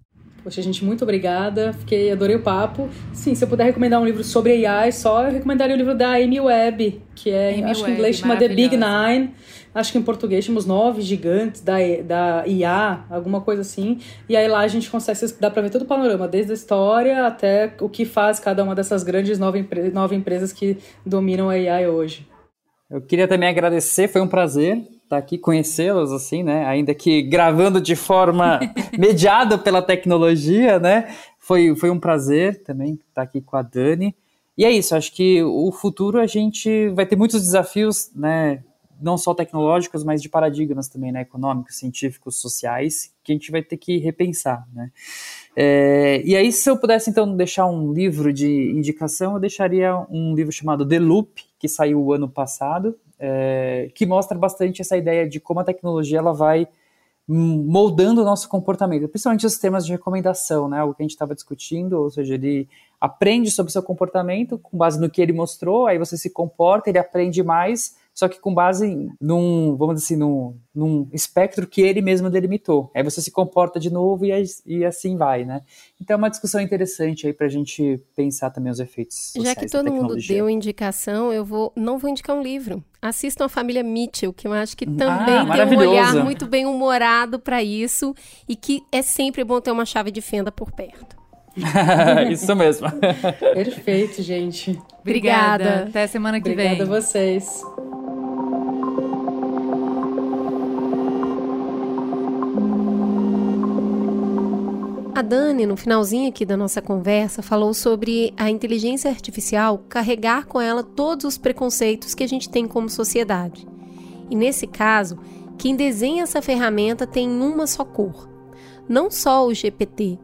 Poxa, gente, muito obrigada. Fiquei, adorei o papo. Sim, se eu puder recomendar um livro sobre AI, só eu recomendaria o livro da Amy Webb, que é, Amy acho Webb, que em inglês chama The Big Nine. Acho que em português chama os nove gigantes da, da IA, alguma coisa assim. E aí lá a gente consegue, dá pra ver todo o panorama, desde a história até o que faz cada uma dessas grandes nove, empre nove empresas que dominam a AI hoje. Eu queria também agradecer, foi um prazer estar aqui, conhecê-los, assim, né? Ainda que gravando de forma mediada pela tecnologia, né? Foi, foi um prazer também estar aqui com a Dani. E é isso, acho que o futuro a gente vai ter muitos desafios, né? Não só tecnológicos, mas de paradigmas também, né, econômicos, científicos, sociais, que a gente vai ter que repensar, né. É, e aí, se eu pudesse, então, deixar um livro de indicação, eu deixaria um livro chamado The Loop, que saiu o ano passado, é, que mostra bastante essa ideia de como a tecnologia ela vai moldando o nosso comportamento, principalmente os temas de recomendação, né, o que a gente estava discutindo, ou seja, ele aprende sobre o seu comportamento com base no que ele mostrou, aí você se comporta, ele aprende mais, só que com base num, vamos dizer assim, num, num espectro que ele mesmo delimitou. Aí você se comporta de novo e, e assim vai, né? Então é uma discussão interessante aí para a gente pensar também os efeitos Já que todo mundo deu indicação, eu vou não vou indicar um livro. Assistam a Família Mitchell, que eu acho que também ah, tem um olhar muito bem humorado para isso e que é sempre bom ter uma chave de fenda por perto. Isso mesmo. Perfeito, gente. Obrigada. Obrigada. Até semana que Obrigada vem. Obrigada a vocês. Dani, no finalzinho aqui da nossa conversa, falou sobre a inteligência artificial carregar com ela todos os preconceitos que a gente tem como sociedade. E nesse caso, quem desenha essa ferramenta tem uma só cor. Não só o GPT.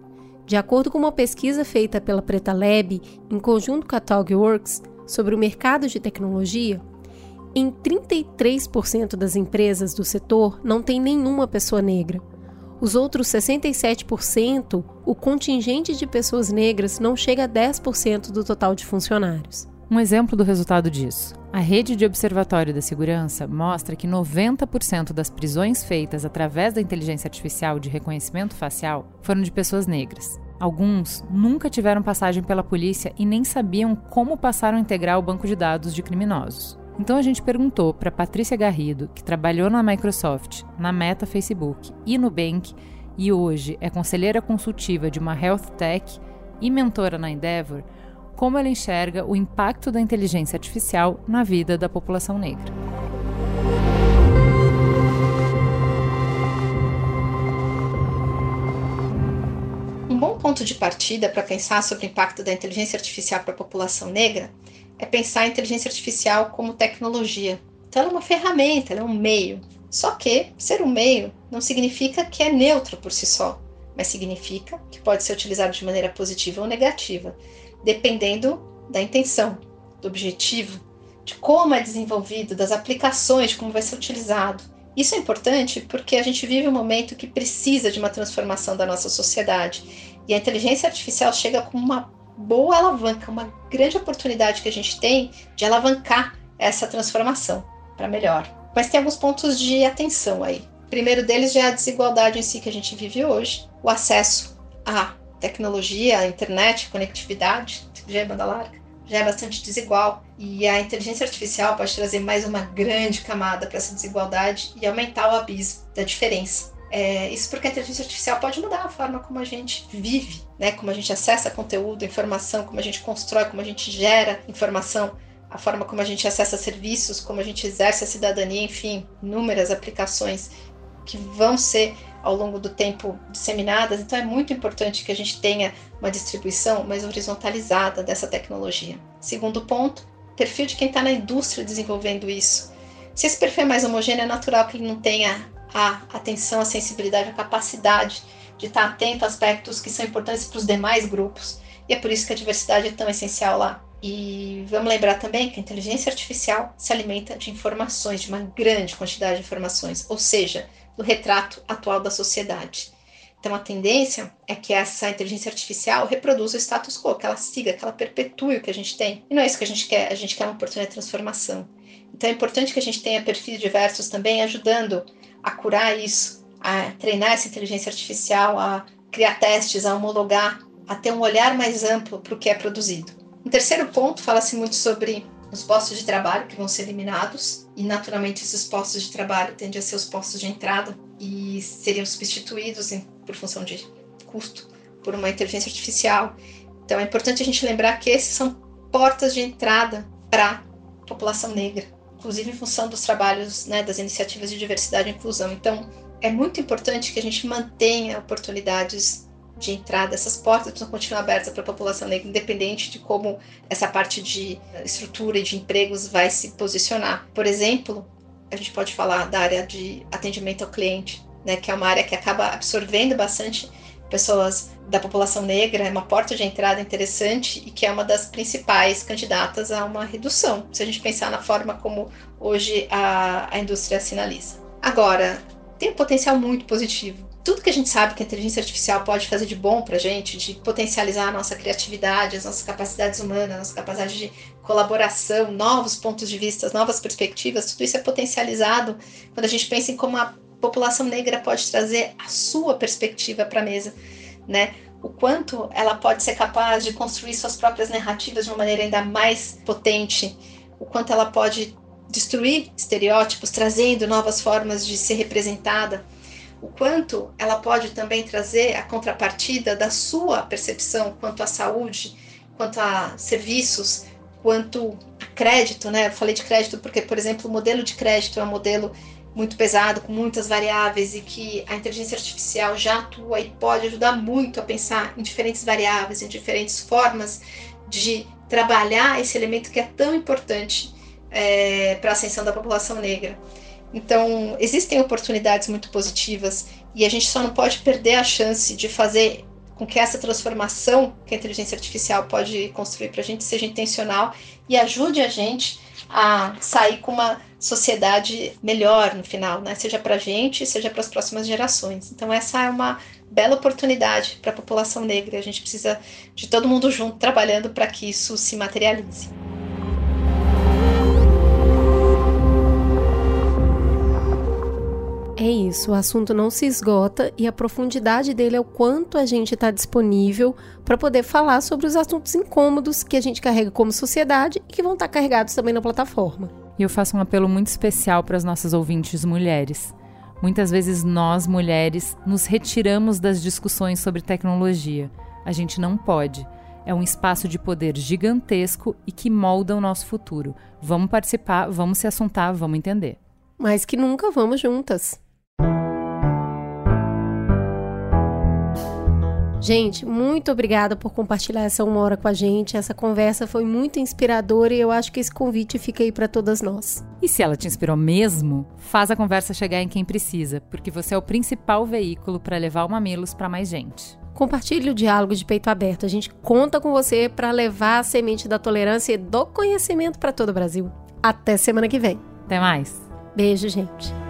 De acordo com uma pesquisa feita pela Preta Lab, em conjunto com a TogWorks, sobre o mercado de tecnologia, em 33% das empresas do setor não tem nenhuma pessoa negra. Os outros 67%, o contingente de pessoas negras não chega a 10% do total de funcionários. Um exemplo do resultado disso. A rede de observatório da segurança mostra que 90% das prisões feitas através da inteligência artificial de reconhecimento facial foram de pessoas negras. Alguns nunca tiveram passagem pela polícia e nem sabiam como passar a integrar o banco de dados de criminosos. Então a gente perguntou para Patrícia Garrido, que trabalhou na Microsoft, na Meta Facebook e no Bank e hoje é conselheira consultiva de uma health tech e mentora na Endeavor, como ela enxerga o impacto da inteligência artificial na vida da população negra. Um bom ponto de partida para pensar sobre o impacto da inteligência artificial para a população negra é pensar a inteligência artificial como tecnologia. Então, ela é uma ferramenta, ela é um meio. Só que ser um meio não significa que é neutro por si só, mas significa que pode ser utilizado de maneira positiva ou negativa dependendo da intenção, do objetivo, de como é desenvolvido, das aplicações, de como vai ser utilizado. Isso é importante porque a gente vive um momento que precisa de uma transformação da nossa sociedade e a inteligência artificial chega como uma boa alavanca, uma grande oportunidade que a gente tem de alavancar essa transformação para melhor. Mas tem alguns pontos de atenção aí. O primeiro deles já é a desigualdade em si que a gente vive hoje, o acesso a tecnologia, a internet, a conectividade, já é banda larga, já é bastante desigual. E a inteligência artificial pode trazer mais uma grande camada para essa desigualdade e aumentar o abismo da diferença. É, isso porque a inteligência artificial pode mudar a forma como a gente vive, né? como a gente acessa conteúdo, informação, como a gente constrói, como a gente gera informação, a forma como a gente acessa serviços, como a gente exerce a cidadania, enfim, inúmeras aplicações que vão ser ao longo do tempo disseminadas, então é muito importante que a gente tenha uma distribuição mais horizontalizada dessa tecnologia. Segundo ponto, perfil de quem está na indústria desenvolvendo isso. Se esse perfil é mais homogêneo, é natural que ele não tenha a atenção, a sensibilidade, a capacidade de estar atento a aspectos que são importantes para os demais grupos. E é por isso que a diversidade é tão essencial lá. E vamos lembrar também que a inteligência artificial se alimenta de informações, de uma grande quantidade de informações, ou seja, do retrato atual da sociedade. Então, a tendência é que essa inteligência artificial reproduza o status quo, que ela siga, que ela perpetue o que a gente tem. E não é isso que a gente quer, a gente quer uma oportunidade de transformação. Então, é importante que a gente tenha perfis diversos também, ajudando a curar isso, a treinar essa inteligência artificial, a criar testes, a homologar, a ter um olhar mais amplo para o que é produzido. Um terceiro ponto fala-se muito sobre os postos de trabalho que vão ser eliminados e naturalmente esses postos de trabalho tendem a ser os postos de entrada e seriam substituídos em, por função de custo por uma inteligência artificial. Então é importante a gente lembrar que esses são portas de entrada para a população negra, inclusive em função dos trabalhos, né, das iniciativas de diversidade e inclusão. Então é muito importante que a gente mantenha oportunidades de entrada, essas portas precisam continuar abertas para a população negra, independente de como essa parte de estrutura e de empregos vai se posicionar. Por exemplo, a gente pode falar da área de atendimento ao cliente, né, que é uma área que acaba absorvendo bastante pessoas da população negra, é uma porta de entrada interessante e que é uma das principais candidatas a uma redução, se a gente pensar na forma como hoje a, a indústria sinaliza. Agora, tem um potencial muito positivo tudo que a gente sabe que a inteligência artificial pode fazer de bom para a gente, de potencializar a nossa criatividade, as nossas capacidades humanas, a nossa capacidade de colaboração, novos pontos de vista, novas perspectivas, tudo isso é potencializado quando a gente pensa em como a população negra pode trazer a sua perspectiva para a mesa, né? O quanto ela pode ser capaz de construir suas próprias narrativas de uma maneira ainda mais potente, o quanto ela pode destruir estereótipos, trazendo novas formas de ser representada o quanto ela pode também trazer a contrapartida da sua percepção quanto à saúde, quanto a serviços, quanto a crédito, né? Eu falei de crédito porque, por exemplo, o modelo de crédito é um modelo muito pesado, com muitas variáveis e que a inteligência artificial já atua e pode ajudar muito a pensar em diferentes variáveis, em diferentes formas de trabalhar esse elemento que é tão importante é, para a ascensão da população negra. Então, existem oportunidades muito positivas e a gente só não pode perder a chance de fazer com que essa transformação que a inteligência artificial pode construir para a gente seja intencional e ajude a gente a sair com uma sociedade melhor no final, né? seja para a gente, seja para as próximas gerações. Então, essa é uma bela oportunidade para a população negra. A gente precisa de todo mundo junto trabalhando para que isso se materialize. É isso, o assunto não se esgota e a profundidade dele é o quanto a gente está disponível para poder falar sobre os assuntos incômodos que a gente carrega como sociedade e que vão estar tá carregados também na plataforma. E eu faço um apelo muito especial para as nossas ouvintes mulheres. Muitas vezes nós, mulheres, nos retiramos das discussões sobre tecnologia. A gente não pode. É um espaço de poder gigantesco e que molda o nosso futuro. Vamos participar, vamos se assuntar, vamos entender. Mas que nunca vamos juntas. Gente, muito obrigada por compartilhar essa uma hora com a gente. Essa conversa foi muito inspiradora e eu acho que esse convite fica aí para todas nós. E se ela te inspirou mesmo, faz a conversa chegar em quem precisa, porque você é o principal veículo para levar o Mamilos para mais gente. Compartilhe o diálogo de peito aberto. A gente conta com você para levar a semente da tolerância e do conhecimento para todo o Brasil. Até semana que vem. Até mais. Beijo, gente.